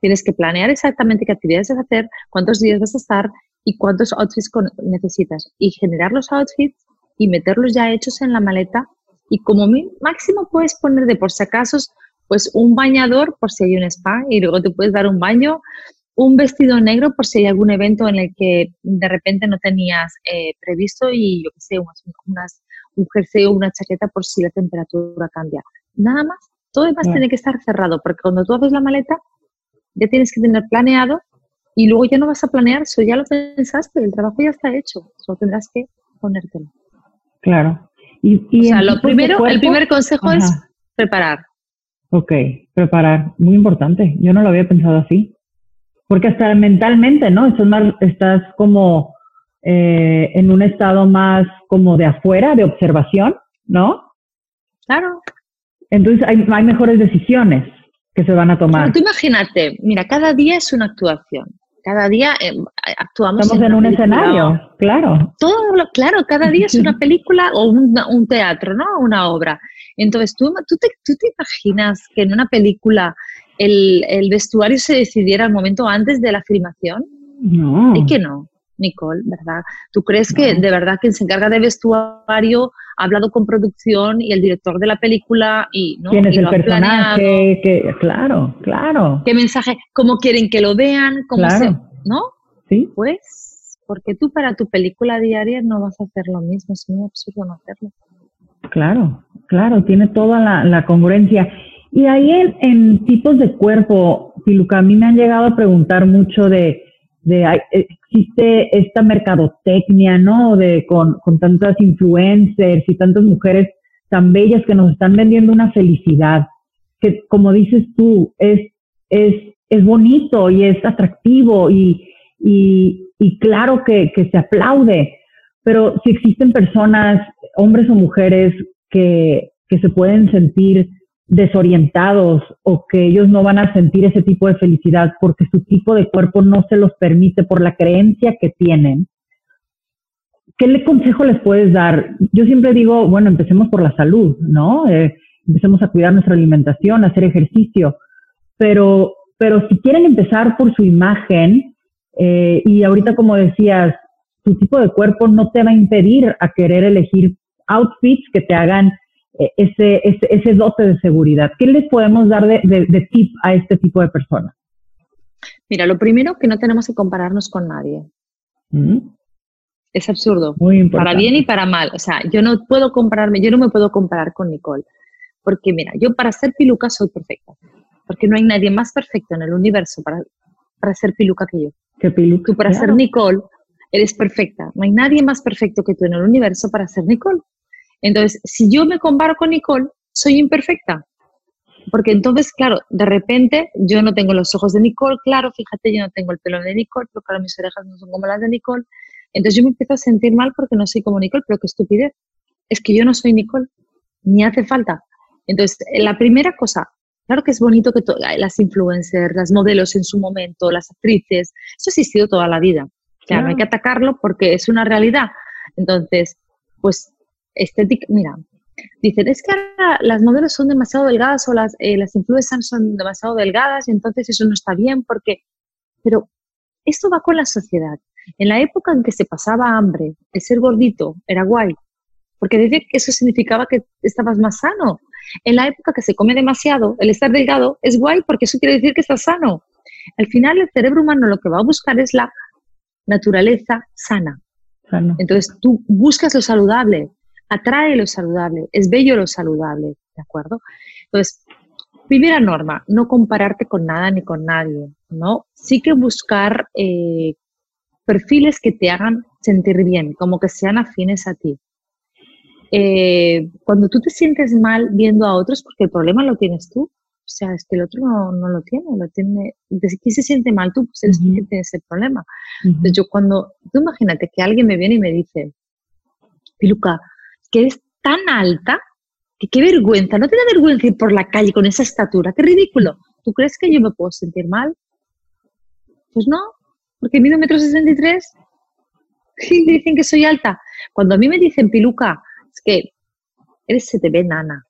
Tienes que planear exactamente qué actividades vas a hacer, cuántos días vas a estar y cuántos outfits necesitas. Y generar los outfits y meterlos ya hechos en la maleta. Y como máximo puedes poner de por si acaso pues un bañador por si hay un spa y luego te puedes dar un baño, un vestido negro por si hay algún evento en el que de repente no tenías eh, previsto y yo qué sé, unas, un jersey o una chaqueta por si la temperatura cambia. Nada más, todo demás tiene que estar cerrado porque cuando tú haces la maleta ya tienes que tener planeado y luego ya no vas a planear, eso ya lo pensaste, el trabajo ya está hecho, solo tendrás que ponértelo. Claro. Y, o sea, lo primero, el primer consejo es preparar. Ok, preparar, muy importante. Yo no lo había pensado así. Porque hasta mentalmente, ¿no? Estás, más, estás como eh, en un estado más como de afuera, de observación, ¿no? Claro. Entonces hay, hay mejores decisiones que se van a tomar. tú imagínate, mira, cada día es una actuación. Cada día eh, actuamos. Estamos en, un escenario, claro. Todo, claro, cada día es una película o un, un teatro, ¿no? Una obra. Entonces, ¿tú, tú, te, ¿tú te imaginas que en una película el, el, vestuario se decidiera al momento antes de la filmación? No. ¿Y que no, Nicole, verdad? ¿Tú crees que de verdad quien se encarga de vestuario ha hablado con producción y el director de la película y no quién es el personaje que, claro claro. Qué mensaje cómo quieren que lo vean cómo claro. no sí. Pues porque tú para tu película diaria no vas a hacer lo mismo es muy absurdo no hacerlo. Claro Claro, tiene toda la, congruencia. Y ahí en, tipos de cuerpo, Piluca, a mí me han llegado a preguntar mucho de, de existe esta mercadotecnia, ¿no? De con, con tantas influencers y tantas mujeres tan bellas que nos están vendiendo una felicidad, que como dices tú, es, es, es bonito y es atractivo y, y, y claro que, que se aplaude, pero si existen personas, hombres o mujeres, que, se pueden sentir desorientados o que ellos no van a sentir ese tipo de felicidad porque su tipo de cuerpo no se los permite por la creencia que tienen. ¿Qué le consejo les puedes dar? Yo siempre digo, bueno, empecemos por la salud, ¿no? Eh, empecemos a cuidar nuestra alimentación, a hacer ejercicio, pero, pero si quieren empezar por su imagen, eh, y ahorita como decías, tu tipo de cuerpo no te va a impedir a querer elegir outfits que te hagan ese, ese, ese, dote de seguridad. ¿Qué les podemos dar de, de, tip a este tipo de personas? Mira, lo primero que no tenemos que compararnos con nadie. Mm. Es absurdo. Muy importante. Para bien y para mal. O sea, yo no puedo compararme, yo no me puedo comparar con Nicole. Porque mira, yo para ser piluca soy perfecta. Porque no hay nadie más perfecto en el universo para, para ser piluca que yo. ¿Qué piluca? Tú para ser Nicole eres perfecta. No hay nadie más perfecto que tú en el universo para ser Nicole. Entonces, si yo me comparo con Nicole, soy imperfecta. Porque entonces, claro, de repente yo no tengo los ojos de Nicole, claro, fíjate, yo no tengo el pelo de Nicole, pero claro, mis orejas no son como las de Nicole. Entonces yo me empiezo a sentir mal porque no soy como Nicole, pero qué estupidez. Es que yo no soy Nicole, ni hace falta. Entonces, la primera cosa, Claro que es bonito que las influencers, las modelos en su momento, las actrices, eso ha existido toda la vida. Claro, no hay que atacarlo porque es una realidad. Entonces, pues estética, mira, dicen, es que ahora las modelos son demasiado delgadas o las, eh, las influencers son demasiado delgadas y entonces eso no está bien porque, pero esto va con la sociedad. En la época en que se pasaba hambre, el ser gordito era guay, porque decía que eso significaba que estabas más sano. En la época que se come demasiado, el estar delgado es guay porque eso quiere decir que estás sano. Al final el cerebro humano lo que va a buscar es la naturaleza sana. Entonces tú buscas lo saludable, atrae lo saludable, es bello lo saludable, ¿de acuerdo? Entonces, primera norma, no compararte con nada ni con nadie, ¿no? Sí que buscar eh, perfiles que te hagan sentir bien, como que sean afines a ti. Eh, cuando tú te sientes mal viendo a otros, porque el problema lo tienes tú, o sea, es que el otro no, lo tiene, lo tiene. ¿Quién se siente mal tú? Pues eres tú que tienes el problema. Entonces, yo cuando, tú imagínate que alguien me viene y me dice, Piluca, que eres tan alta, que qué vergüenza, no te da vergüenza ir por la calle con esa estatura, qué ridículo. ¿Tú crees que yo me puedo sentir mal? Pues no, porque mido metro sesenta y tres y dicen que soy alta. Cuando a mí me dicen, Piluca, es que eres, se te ve nana.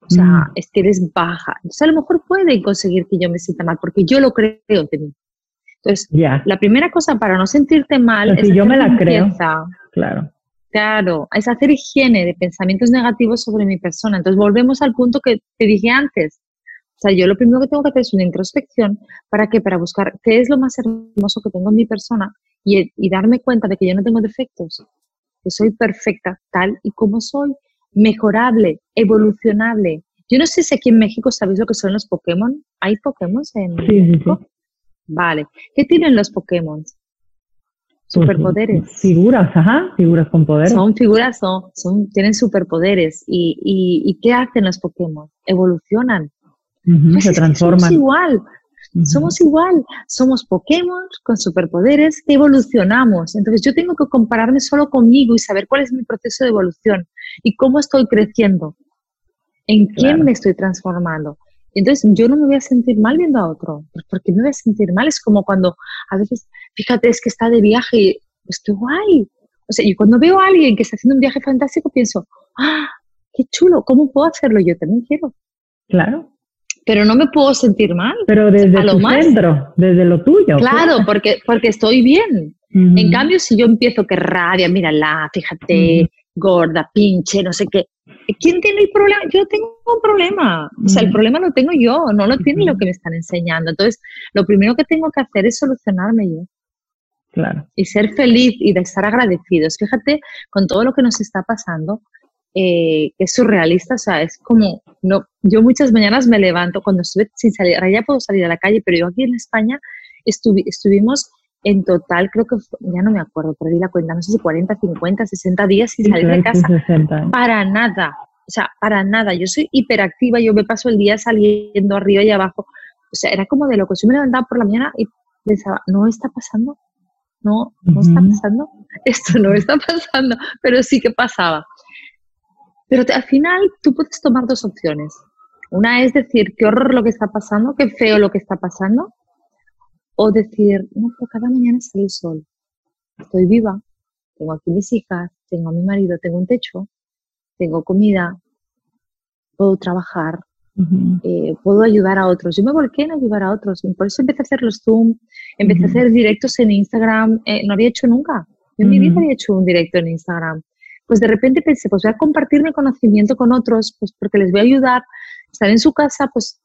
O sea, mm. es que eres baja. Entonces, a lo mejor pueden conseguir que yo me sienta mal, porque yo lo creo de mí. Entonces, la primera cosa para no sentirte mal es. Si yo me la creo. Claro. Claro, es hacer higiene de pensamientos negativos sobre mi persona. Entonces, volvemos al punto que te dije antes. O sea, yo lo primero que tengo que hacer es una introspección. ¿Para qué? Para buscar qué es lo más hermoso que tengo en mi persona y, y darme cuenta de que yo no tengo defectos, que soy perfecta tal y como soy, mejorable, evolucionable. Yo no sé si aquí en México sabéis lo que son los Pokémon. ¿Hay Pokémon en México? Vale. ¿Qué tienen los Pokémon? Superpoderes. figuras, ajá, figuras con poderes. Son figuras, son, son tienen superpoderes. ¿Y, y, qué hacen los Pokémon? Evolucionan. Pues se transforman. igual. Somos igual, somos Pokémon con superpoderes que evolucionamos. Entonces yo tengo que compararme solo conmigo y saber cuál es mi proceso de evolución y cómo estoy creciendo, en quién me estoy transformando. Entonces yo no me voy a sentir mal viendo a otro, pues, porque me voy a sentir mal. Es como cuando a veces, fíjate, es que está de viaje y estoy guay. O sea, y cuando veo a alguien que está haciendo un viaje fantástico, pienso, ah, qué chulo, ¿cómo puedo hacerlo? Yo también quiero. Claro pero no me puedo sentir mal. Pero desde lo tu centro, desde lo tuyo. Claro, porque, porque estoy bien. En cambio, si yo empiezo que rabia, mírala, fíjate, gorda, pinche, no sé qué. ¿Quién tiene el problema? Yo tengo un problema. O sea, el problema lo tengo yo, no lo tiene lo que me están enseñando. Entonces, lo primero que tengo que hacer es solucionarme yo. Claro. Y ser feliz y de estar agradecidos. Fíjate, con todo lo que nos está pasando, eh, que es surrealista, o sea, es como, no, yo muchas mañanas me levanto cuando estuve sin salir, ahora ya puedo salir a la calle, pero yo aquí en España estuvimos en total, creo que, ya no me acuerdo, perdí la cuenta, no sé si 40, 50, 60 días sin salir de casa. Para nada, o sea, para nada. Yo soy hiperactiva, yo me paso el día saliendo arriba y abajo. O sea, era como de lo que yo me levantaba por la mañana y pensaba, no está pasando, no, no está pasando, [laughs] esto no está pasando, pero sí que pasaba. Pero al final tú puedes tomar dos opciones. Una es decir, qué horror lo que está pasando, qué feo lo que está pasando. O decir, no, pero cada mañana sale el sol. Estoy viva, tengo aquí mis hijas, tengo a mi marido, tengo un techo, tengo comida, puedo trabajar, eh, puedo ayudar a otros. Yo me volqué en ayudar a otros. Por eso empecé a hacer los Zoom, empecé a hacer directos en Instagram. Eh, no había hecho nunca. Yo en mi vida había hecho un directo en Instagram pues de repente pensé, pues voy a compartir mi conocimiento con otros, pues porque les voy a ayudar, estar en su casa, pues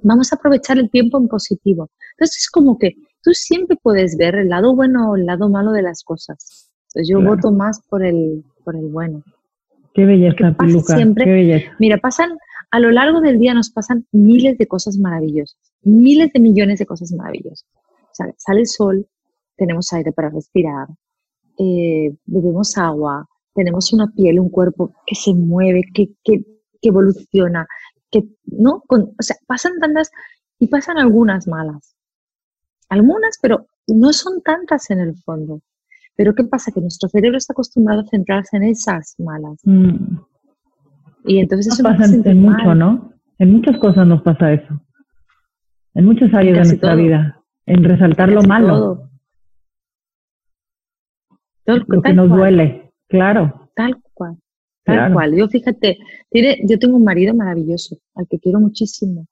vamos a aprovechar el tiempo en positivo. Entonces es como que tú siempre puedes ver el lado bueno o el lado malo de las cosas. Entonces yo voto más por el, por el bueno. Qué belleza, Piluca, siempre, qué belleza. Mira, pasan, a lo largo del día nos pasan miles de cosas maravillosas, miles de millones de cosas maravillosas. Sale, sale el sol, tenemos aire para respirar, eh, bebemos agua, tenemos una piel, un cuerpo que se mueve, que, que, evoluciona, que, ¿no? o sea, pasan tantas y pasan algunas malas. Algunas, pero no son tantas en el fondo. Pero ¿qué pasa? Que nuestro cerebro está acostumbrado a centrarse en esas malas. Mm. Y entonces eso pasa mucho, ¿no? En muchas cosas nos pasa eso. En muchas áreas de nuestra vida. En resaltar lo malo. lo que nos duele, claro. Tal cual. Tal cual. Yo fíjate, tiene, yo tengo un marido maravilloso, al que quiero muchísimo.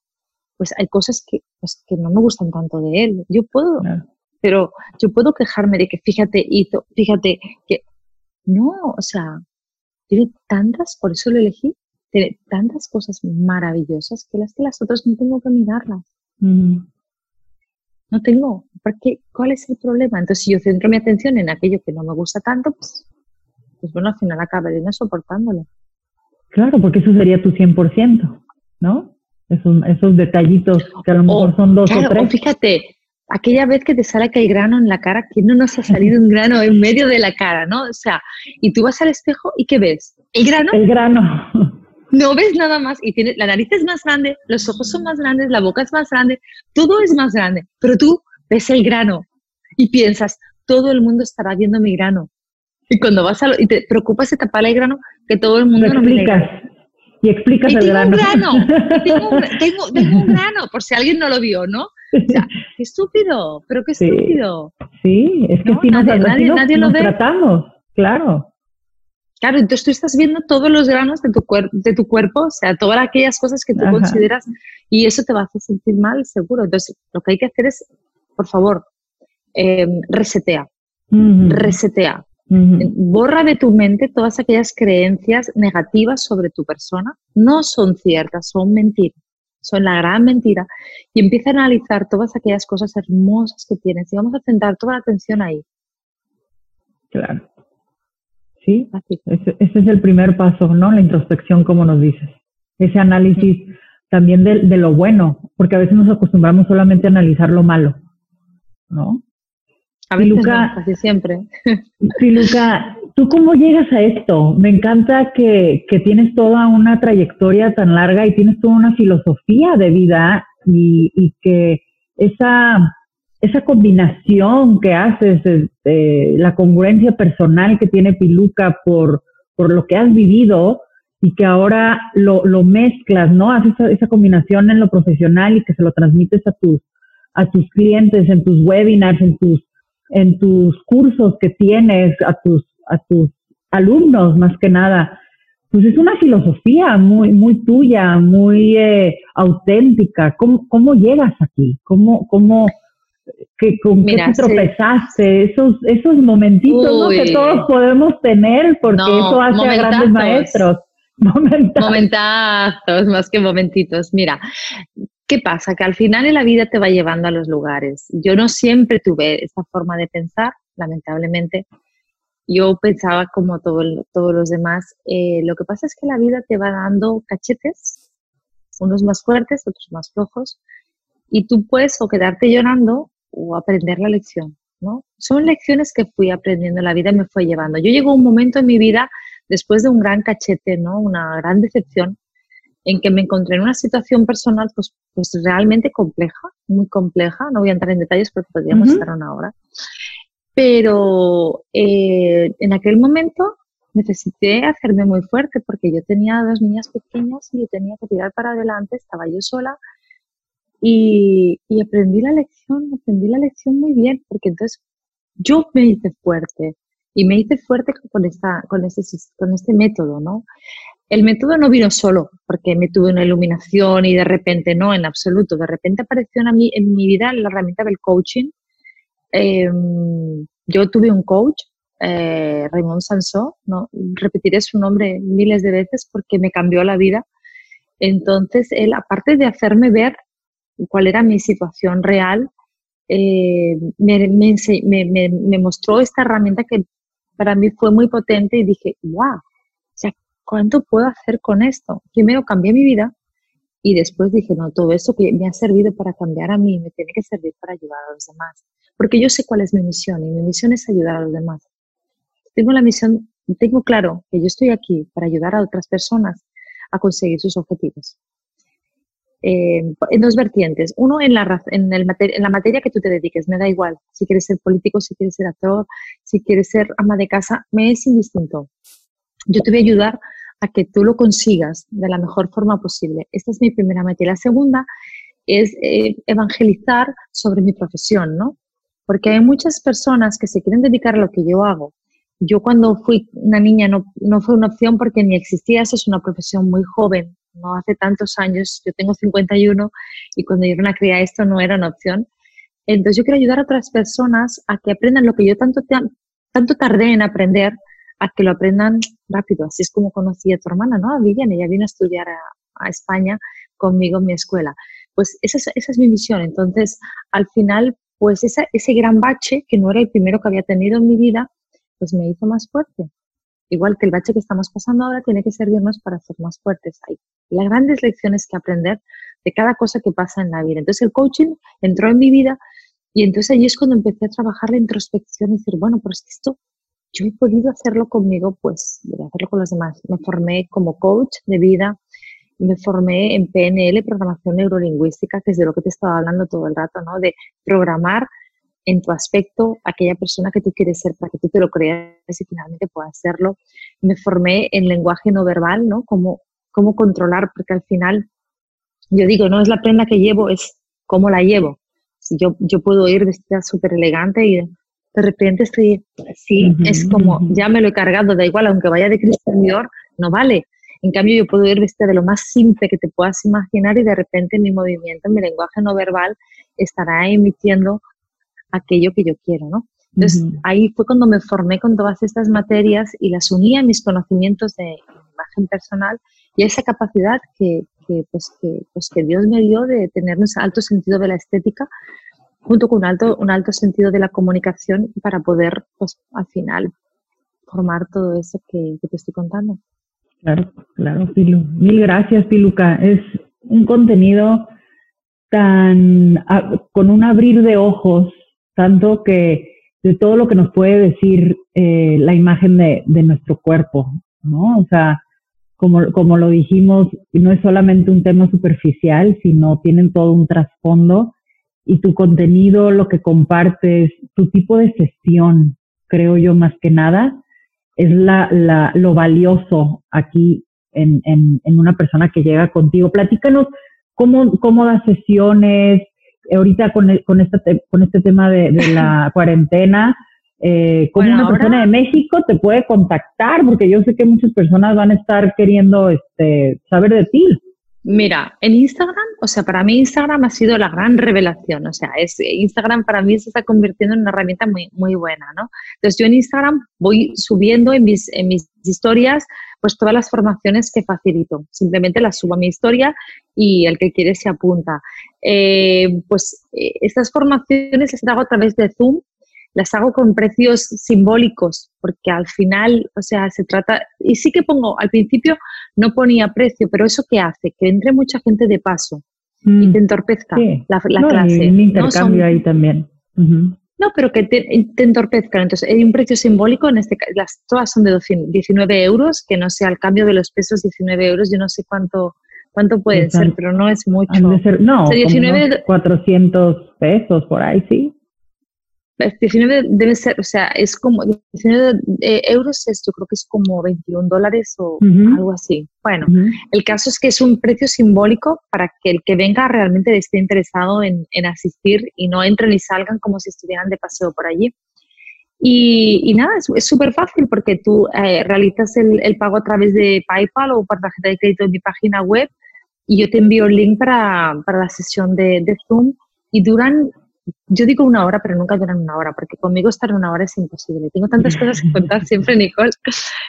Pues hay cosas que, pues, que no me gustan tanto de él. Yo puedo, pero yo puedo quejarme de que fíjate, hizo, fíjate que no, o sea, tiene tantas, por eso lo elegí, tiene tantas cosas maravillosas que las que las otras no tengo que mirarlas. No tengo, porque ¿cuál es el problema? Entonces, si yo centro mi atención en aquello que no me gusta tanto, pues, pues bueno, al final acabaré no soportándolo. Claro, porque eso sería tu 100%, ¿no? Esos, esos detallitos que a lo mejor son dos o tres. fíjate, aquella vez que te sale que hay grano en la cara, que no nos ha salido un grano en medio de la cara, ¿no? O sea, y tú vas al espejo y ¿qué ves? ¿El grano? El grano. [laughs] No ves nada más y tiene, la nariz es más grande, los ojos son más grandes, la boca es más grande, todo es más grande, pero tú ves el grano y piensas, todo el mundo estará viendo mi grano. Y cuando vas a y te preocupas de tapar el grano, que todo el mundo no me Y explicas el grano. tengo, un, [laughs] tengo, tengo un grano, por si alguien no lo vio, ¿no? qué estúpido, pero qué estúpido. Sí, es que si nadie, nadie, lo ve. tratamos, claro. Claro, entonces tú estás viendo todos los granos de tu, de tu cuerpo, o sea, todas aquellas cosas que tú consideras y eso te va a hacer sentir mal, seguro. Entonces, lo que hay que hacer es, por favor, em, resetea, resetea. Borra de tu mente todas aquellas creencias negativas sobre tu persona. No son ciertas, son mentiras son la gran mentira, y empieza a analizar todas aquellas cosas hermosas que tienes y vamos a centrar toda la atención ahí. Claro. Sí, ese, es el primer paso, ¿no? La introspección, como nos dices. Ese análisis también de, de, lo bueno, porque a veces nos acostumbramos solamente a analizar lo malo, ¿no? A veces Luca, casi siempre. [laughs] Sí, Luca, ¿tú cómo llegas a esto? Me encanta que, que, tienes toda una trayectoria tan larga y tienes toda una filosofía de vida y, y que esa, esa combinación que haces, la congruencia personal que tiene Piluca por, por lo que has vivido y que ahora lo, lo mezclas, ¿no? Haces esa, esa combinación en lo profesional y que se lo transmites a tus, a tus clientes, en tus webinars, en tus en tus cursos que tienes a tus, a tus alumnos más que nada, pues es una filosofía muy, muy tuya, muy eh, auténtica. ¿Cómo, ¿Cómo llegas aquí? ¿Cómo, cómo, que, con qué te tropezaste? Esos, esos momentitos que todos podemos tener, porque eso hace a grandes maestros. [laughs] Momentazos. Momentazos, más que momentitos. Mira, ¿Qué pasa? Que al final en la vida te va llevando a los lugares. Yo no siempre tuve esta forma de pensar, lamentablemente. Yo pensaba como todo, todos los demás. Eh, lo que pasa es que la vida te va dando cachetes, unos más fuertes, otros más flojos, y tú puedes o quedarte llorando o aprender la lección. ¿no? Son lecciones que fui aprendiendo en la vida me fue llevando. Yo llegó un momento en mi vida, después de un gran cachete, ¿no? una gran decepción, en que me encontré en una situación personal pues, pues realmente compleja, muy compleja. No voy a entrar en detalles porque podríamos estar una hora. Pero eh, en aquel momento necesité hacerme muy fuerte porque yo tenía dos niñas pequeñas y yo tenía que tirar para adelante, estaba yo sola y, y aprendí la lección, aprendí la lección muy bien porque entonces yo me hice fuerte y me hice fuerte con, esta, con, este, con este método, ¿no? El método no vino solo porque me tuve una iluminación y de repente, no, en absoluto, de repente apareció en mi, en mi vida la herramienta del coaching. Em, yo tuve un coach, eh, Raymond Sansó, no, repetiré su nombre miles de veces porque me cambió la vida. Entonces, él, aparte de hacerme ver cuál era mi situación real, eh, me, me, me, mostró esta herramienta que para mí fue muy potente y dije, wow, ¿cuánto puedo hacer con esto? Primero cambié mi vida y después dije, no, todo esto que me ha servido para cambiar a mí me tiene que servir para ayudar a los demás. Porque yo sé cuál es mi misión y mi misión es ayudar a los demás. Tengo la misión, tengo claro que yo estoy aquí para ayudar a otras personas a conseguir sus objetivos. Eh, en dos vertientes. Uno, en la, en, el en la materia que tú te dediques, me da igual. Si quieres ser político, si quieres ser actor, si quieres ser ama de casa, me es indistinto. Yo te voy a ayudar a que tú lo consigas de la mejor forma posible. Esta es mi primera meta. Y la segunda es eh, evangelizar sobre mi profesión, ¿no? Porque hay muchas personas que se quieren dedicar a lo que yo hago. Yo cuando fui una niña no, no fue una opción porque ni existía eso, es una profesión muy joven, no hace tantos años, yo tengo 51 y cuando yo era una cría esto no era una opción. Entonces yo quiero ayudar a otras personas a que aprendan lo que yo tanto, tanto tardé en aprender, a que lo aprendan rápido. Así es como conocí a tu hermana, ¿no? A Vivian, ella vino a estudiar a, España conmigo en mi escuela. Pues esa es, esa es mi misión. Entonces, al final, pues ese gran bache, que no era el primero que había tenido en mi vida, pues me hizo más fuerte. Igual que el bache que estamos pasando ahora tiene que servirnos para ser más fuertes. Hay las grandes lecciones que aprender de cada cosa que pasa en la vida. Entonces el coaching entró en mi vida y entonces allí es cuando empecé a trabajar la introspección y decir, bueno, pues esto yo he podido hacerlo conmigo, pues voy a hacerlo con los demás. Me formé como coach de vida, me formé en PNL, programación neurolingüística, que es de lo que te estaba hablando todo el rato, ¿no? De programar en tu aspecto aquella persona que tú quieres ser para que tú te lo creas y finalmente puedas hacerlo. Me formé en lenguaje no verbal, ¿no? Cómo, cómo controlar, porque al final, yo digo, no es la prenda que llevo, es cómo la llevo. Si yo, yo puedo ir vestida súper elegante y de repente estoy así, es como, ya me lo he cargado, da igual, aunque vaya de Christian Dior, no vale. En cambio, yo puedo ir vestida de lo más simple que te puedas imaginar y de repente mi movimiento, mi lenguaje no verbal estará emitiendo aquello que yo quiero, ¿no? Entonces, ahí fue cuando me formé con todas estas materias y las uní a mis conocimientos de imagen personal y a esa capacidad que, que, pues, que, pues, que Dios me dio de tener un alto sentido de la estética junto con un alto, un alto sentido de la comunicación para poder, pues, al final, formar todo eso que, te estoy contando. Claro, claro, Pilu. Mil gracias, Piluca. Es un contenido tan, con un abrir de ojos, tanto que de todo lo que nos puede decir eh, la imagen de, de, nuestro cuerpo, ¿no? O sea, como, como lo dijimos, no es solamente un tema superficial, sino tienen todo un trasfondo y tu contenido, lo que compartes, tu tipo de sesión, creo yo más que nada, es la, la, lo valioso aquí en, en, en, una persona que llega contigo. Platícanos cómo, cómo das sesiones, ahorita con, con, este, con este tema de, de la [laughs] cuarentena, eh, cómo una persona de México te puede contactar, porque yo sé que muchas personas van a estar queriendo este, saber de ti. Mira, en Instagram, o sea, para mí Instagram ha sido la gran revelación, o sea, es, Instagram para mí se está convirtiendo en una herramienta muy, muy buena, ¿no? Entonces yo en Instagram voy subiendo en mis, en mis historias pues todas las formaciones que facilito. Simplemente las subo a mi historia y el que quiere se apunta. Eh, pues eh, estas formaciones las hago a través de Zoom las hago con precios simbólicos, porque al final, o sea, se trata, y sí que pongo, al principio no ponía precio, pero eso qué hace, que entre mucha gente de paso y mm. te entorpezca la, clase. un intercambio ahí también. No, pero que te, entorpezca. Entonces, hay un precio simbólico, en este caso, las todas son de 19 euros, que no sea al cambio de los pesos 19 euros, yo no sé cuánto cuánto pueden ser, pero no es mucho. no, 19, 400 pesos por ahí, sí. 19 debe ser, o sea, es como 19 euros, es, yo creo que es como 21 dólares o algo así. Bueno, el caso es que es un precio simbólico para que el que venga realmente esté interesado en, asistir y no entren y salgan como si estuvieran de paseo por allí. Y, nada, es súper fácil porque tú eh, realizas el, pago a través de PayPal o por tarjeta de crédito en mi página web y yo te envío el link para, la sesión de, de Zoom y duran yo digo una hora, pero nunca duran una hora, porque conmigo estar una hora es imposible. Tengo tantas cosas que contar [laughs] siempre, Nicole,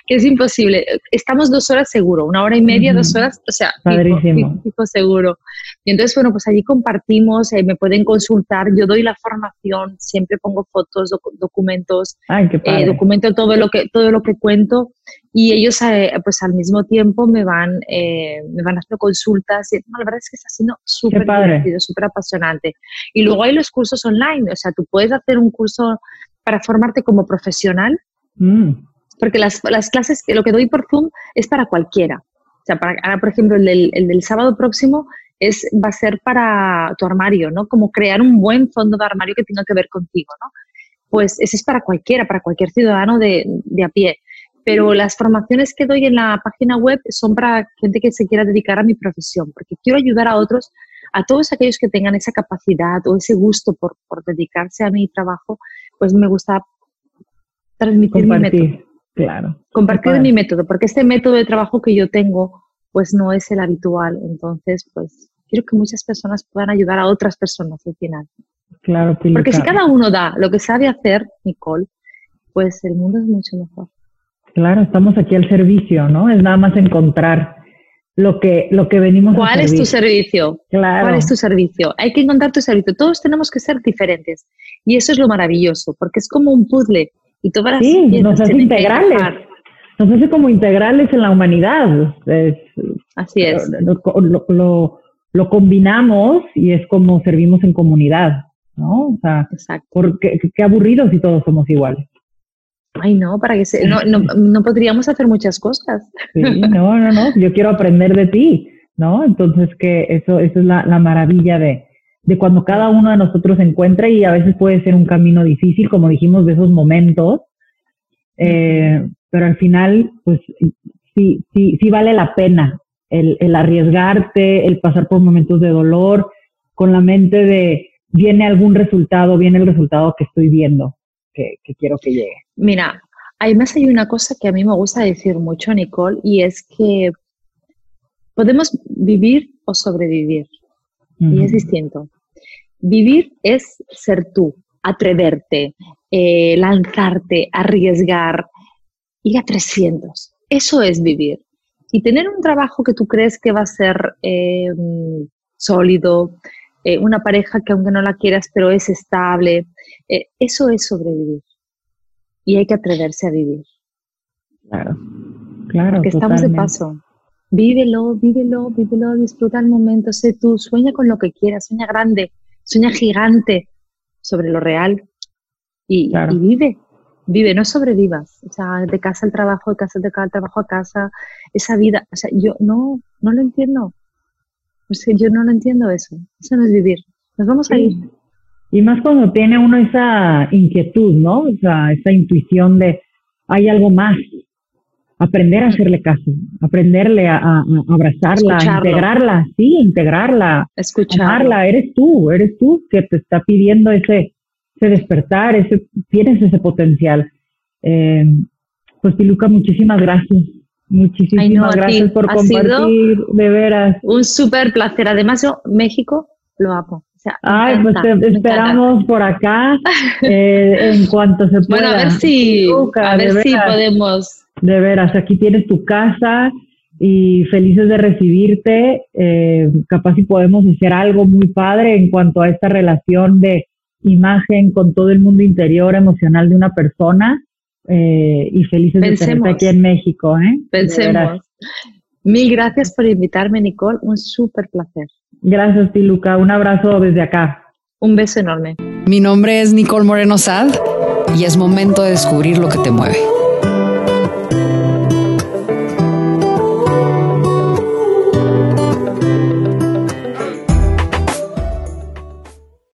que es imposible. Estamos dos horas seguro, una hora y media, dos horas, o sea, fijo, seguro. Y entonces, bueno, pues allí compartimos, eh, me pueden consultar, yo doy la formación, siempre pongo fotos, documentos, eh, documento todo lo que todo lo que cuento y ellos eh, pues al mismo tiempo me van me van haciendo consultas y la verdad es que está siendo súper divertido, súper apasionante. Y luego hay los cursos online, o sea, tú puedes hacer un curso para formarte como profesional, mm. porque las, las clases, lo que doy por Zoom es para cualquiera. O sea, para, ahora, por ejemplo, el del, el del sábado próximo es, va a ser para tu armario, ¿no? Como crear un buen fondo de armario que tenga que ver contigo, ¿no? Pues ese es para cualquiera, para cualquier ciudadano de, de a pie. Pero las formaciones que doy en la página web son para gente que se quiera dedicar a mi profesión, porque quiero ayudar a otros, a todos aquellos que tengan esa capacidad o ese gusto por, dedicarse a mi trabajo, pues me gusta transmitir mi método. Claro. Compartir mi método, porque este método de trabajo que yo tengo, pues no es el habitual. Entonces, pues quiero que muchas personas puedan ayudar a otras personas al final. Claro, Porque si cada uno da lo que sabe hacer, Nicole, pues el mundo es mucho mejor. Claro, estamos aquí al servicio, ¿no? Es nada más encontrar lo que, lo que venimos ¿Cuál es tu servicio? Claro. ¿Cuál es tu servicio? Hay que encontrar tu servicio. Todos tenemos que ser diferentes. Y eso es lo maravilloso, porque es como un puzzle. Y todas las sí, nos hace integrales. Nos hace como integrales en la humanidad. Así es. Lo, lo, combinamos y es como servimos en comunidad, ¿no? O sea, Exacto. porque qué aburrido si todos somos iguales. Ay, no, para que se, no, no, no, podríamos hacer muchas cosas. Sí, no, no, no, yo quiero aprender de ti, ¿no? Entonces, que eso, eso es la, la maravilla de, de cuando cada uno de nosotros se encuentra y a veces puede ser un camino difícil, como dijimos, de esos momentos, eh, pero al final, pues sí, sí, sí vale la pena el, el arriesgarte, el pasar por momentos de dolor, con la mente de, viene algún resultado, viene el resultado que estoy viendo, que, que quiero que llegue. Mira, además hay una cosa que a mí me gusta decir mucho, Nicole, y es que podemos vivir o sobrevivir. Y es distinto. Vivir es ser tú, atreverte, eh, lanzarte, arriesgar, ir a 300. Eso es vivir. Y tener un trabajo que tú crees que va a ser eh, sólido, eh, una pareja que aunque no la quieras, pero es estable, eso es sobrevivir y hay que atreverse a vivir. Claro, claro. Porque estamos de paso. Vívelo, vívelo, vívelo, disfruta el momento, sé tú, sueña con lo que quieras, sueña grande, sueña gigante sobre lo real y, vive, vive, no sobrevivas. O sea, de casa al trabajo, de casa al trabajo a casa, esa vida. O sea, yo no, no lo entiendo. Es que yo no lo entiendo eso. Eso no es vivir. Nos vamos a ir. Y más cuando tiene uno esa inquietud, ¿no? O sea, esa intuición de hay algo más. Aprender a hacerle caso, aprenderle a, abrazarla, integrarla, sí, integrarla, escucharla. Eres tú, eres tú que te está pidiendo ese, ese despertar, ese, tienes ese potencial. Eh, pues Piluca, muchísimas gracias. Muchísimas gracias por compartir, de veras. Un súper placer. Además, yo, México, lo amo. Ay, pues te esperamos por acá [laughs] eh, en cuanto se pueda. Bueno, a ver si, a ver si podemos. De veras, aquí tienes tu casa y felices de recibirte. Eh, capaz si podemos hacer algo muy padre en cuanto a esta relación de imagen con todo el mundo interior emocional de una persona. Eh, y felices de tenerte aquí en México. ¿eh? Pensemos. Mil gracias por invitarme, Nicole. Un súper placer. Gracias, Tiluca. Un abrazo desde acá. Un beso enorme. Mi nombre es Nicole Moreno Sad y es momento de descubrir lo que te mueve.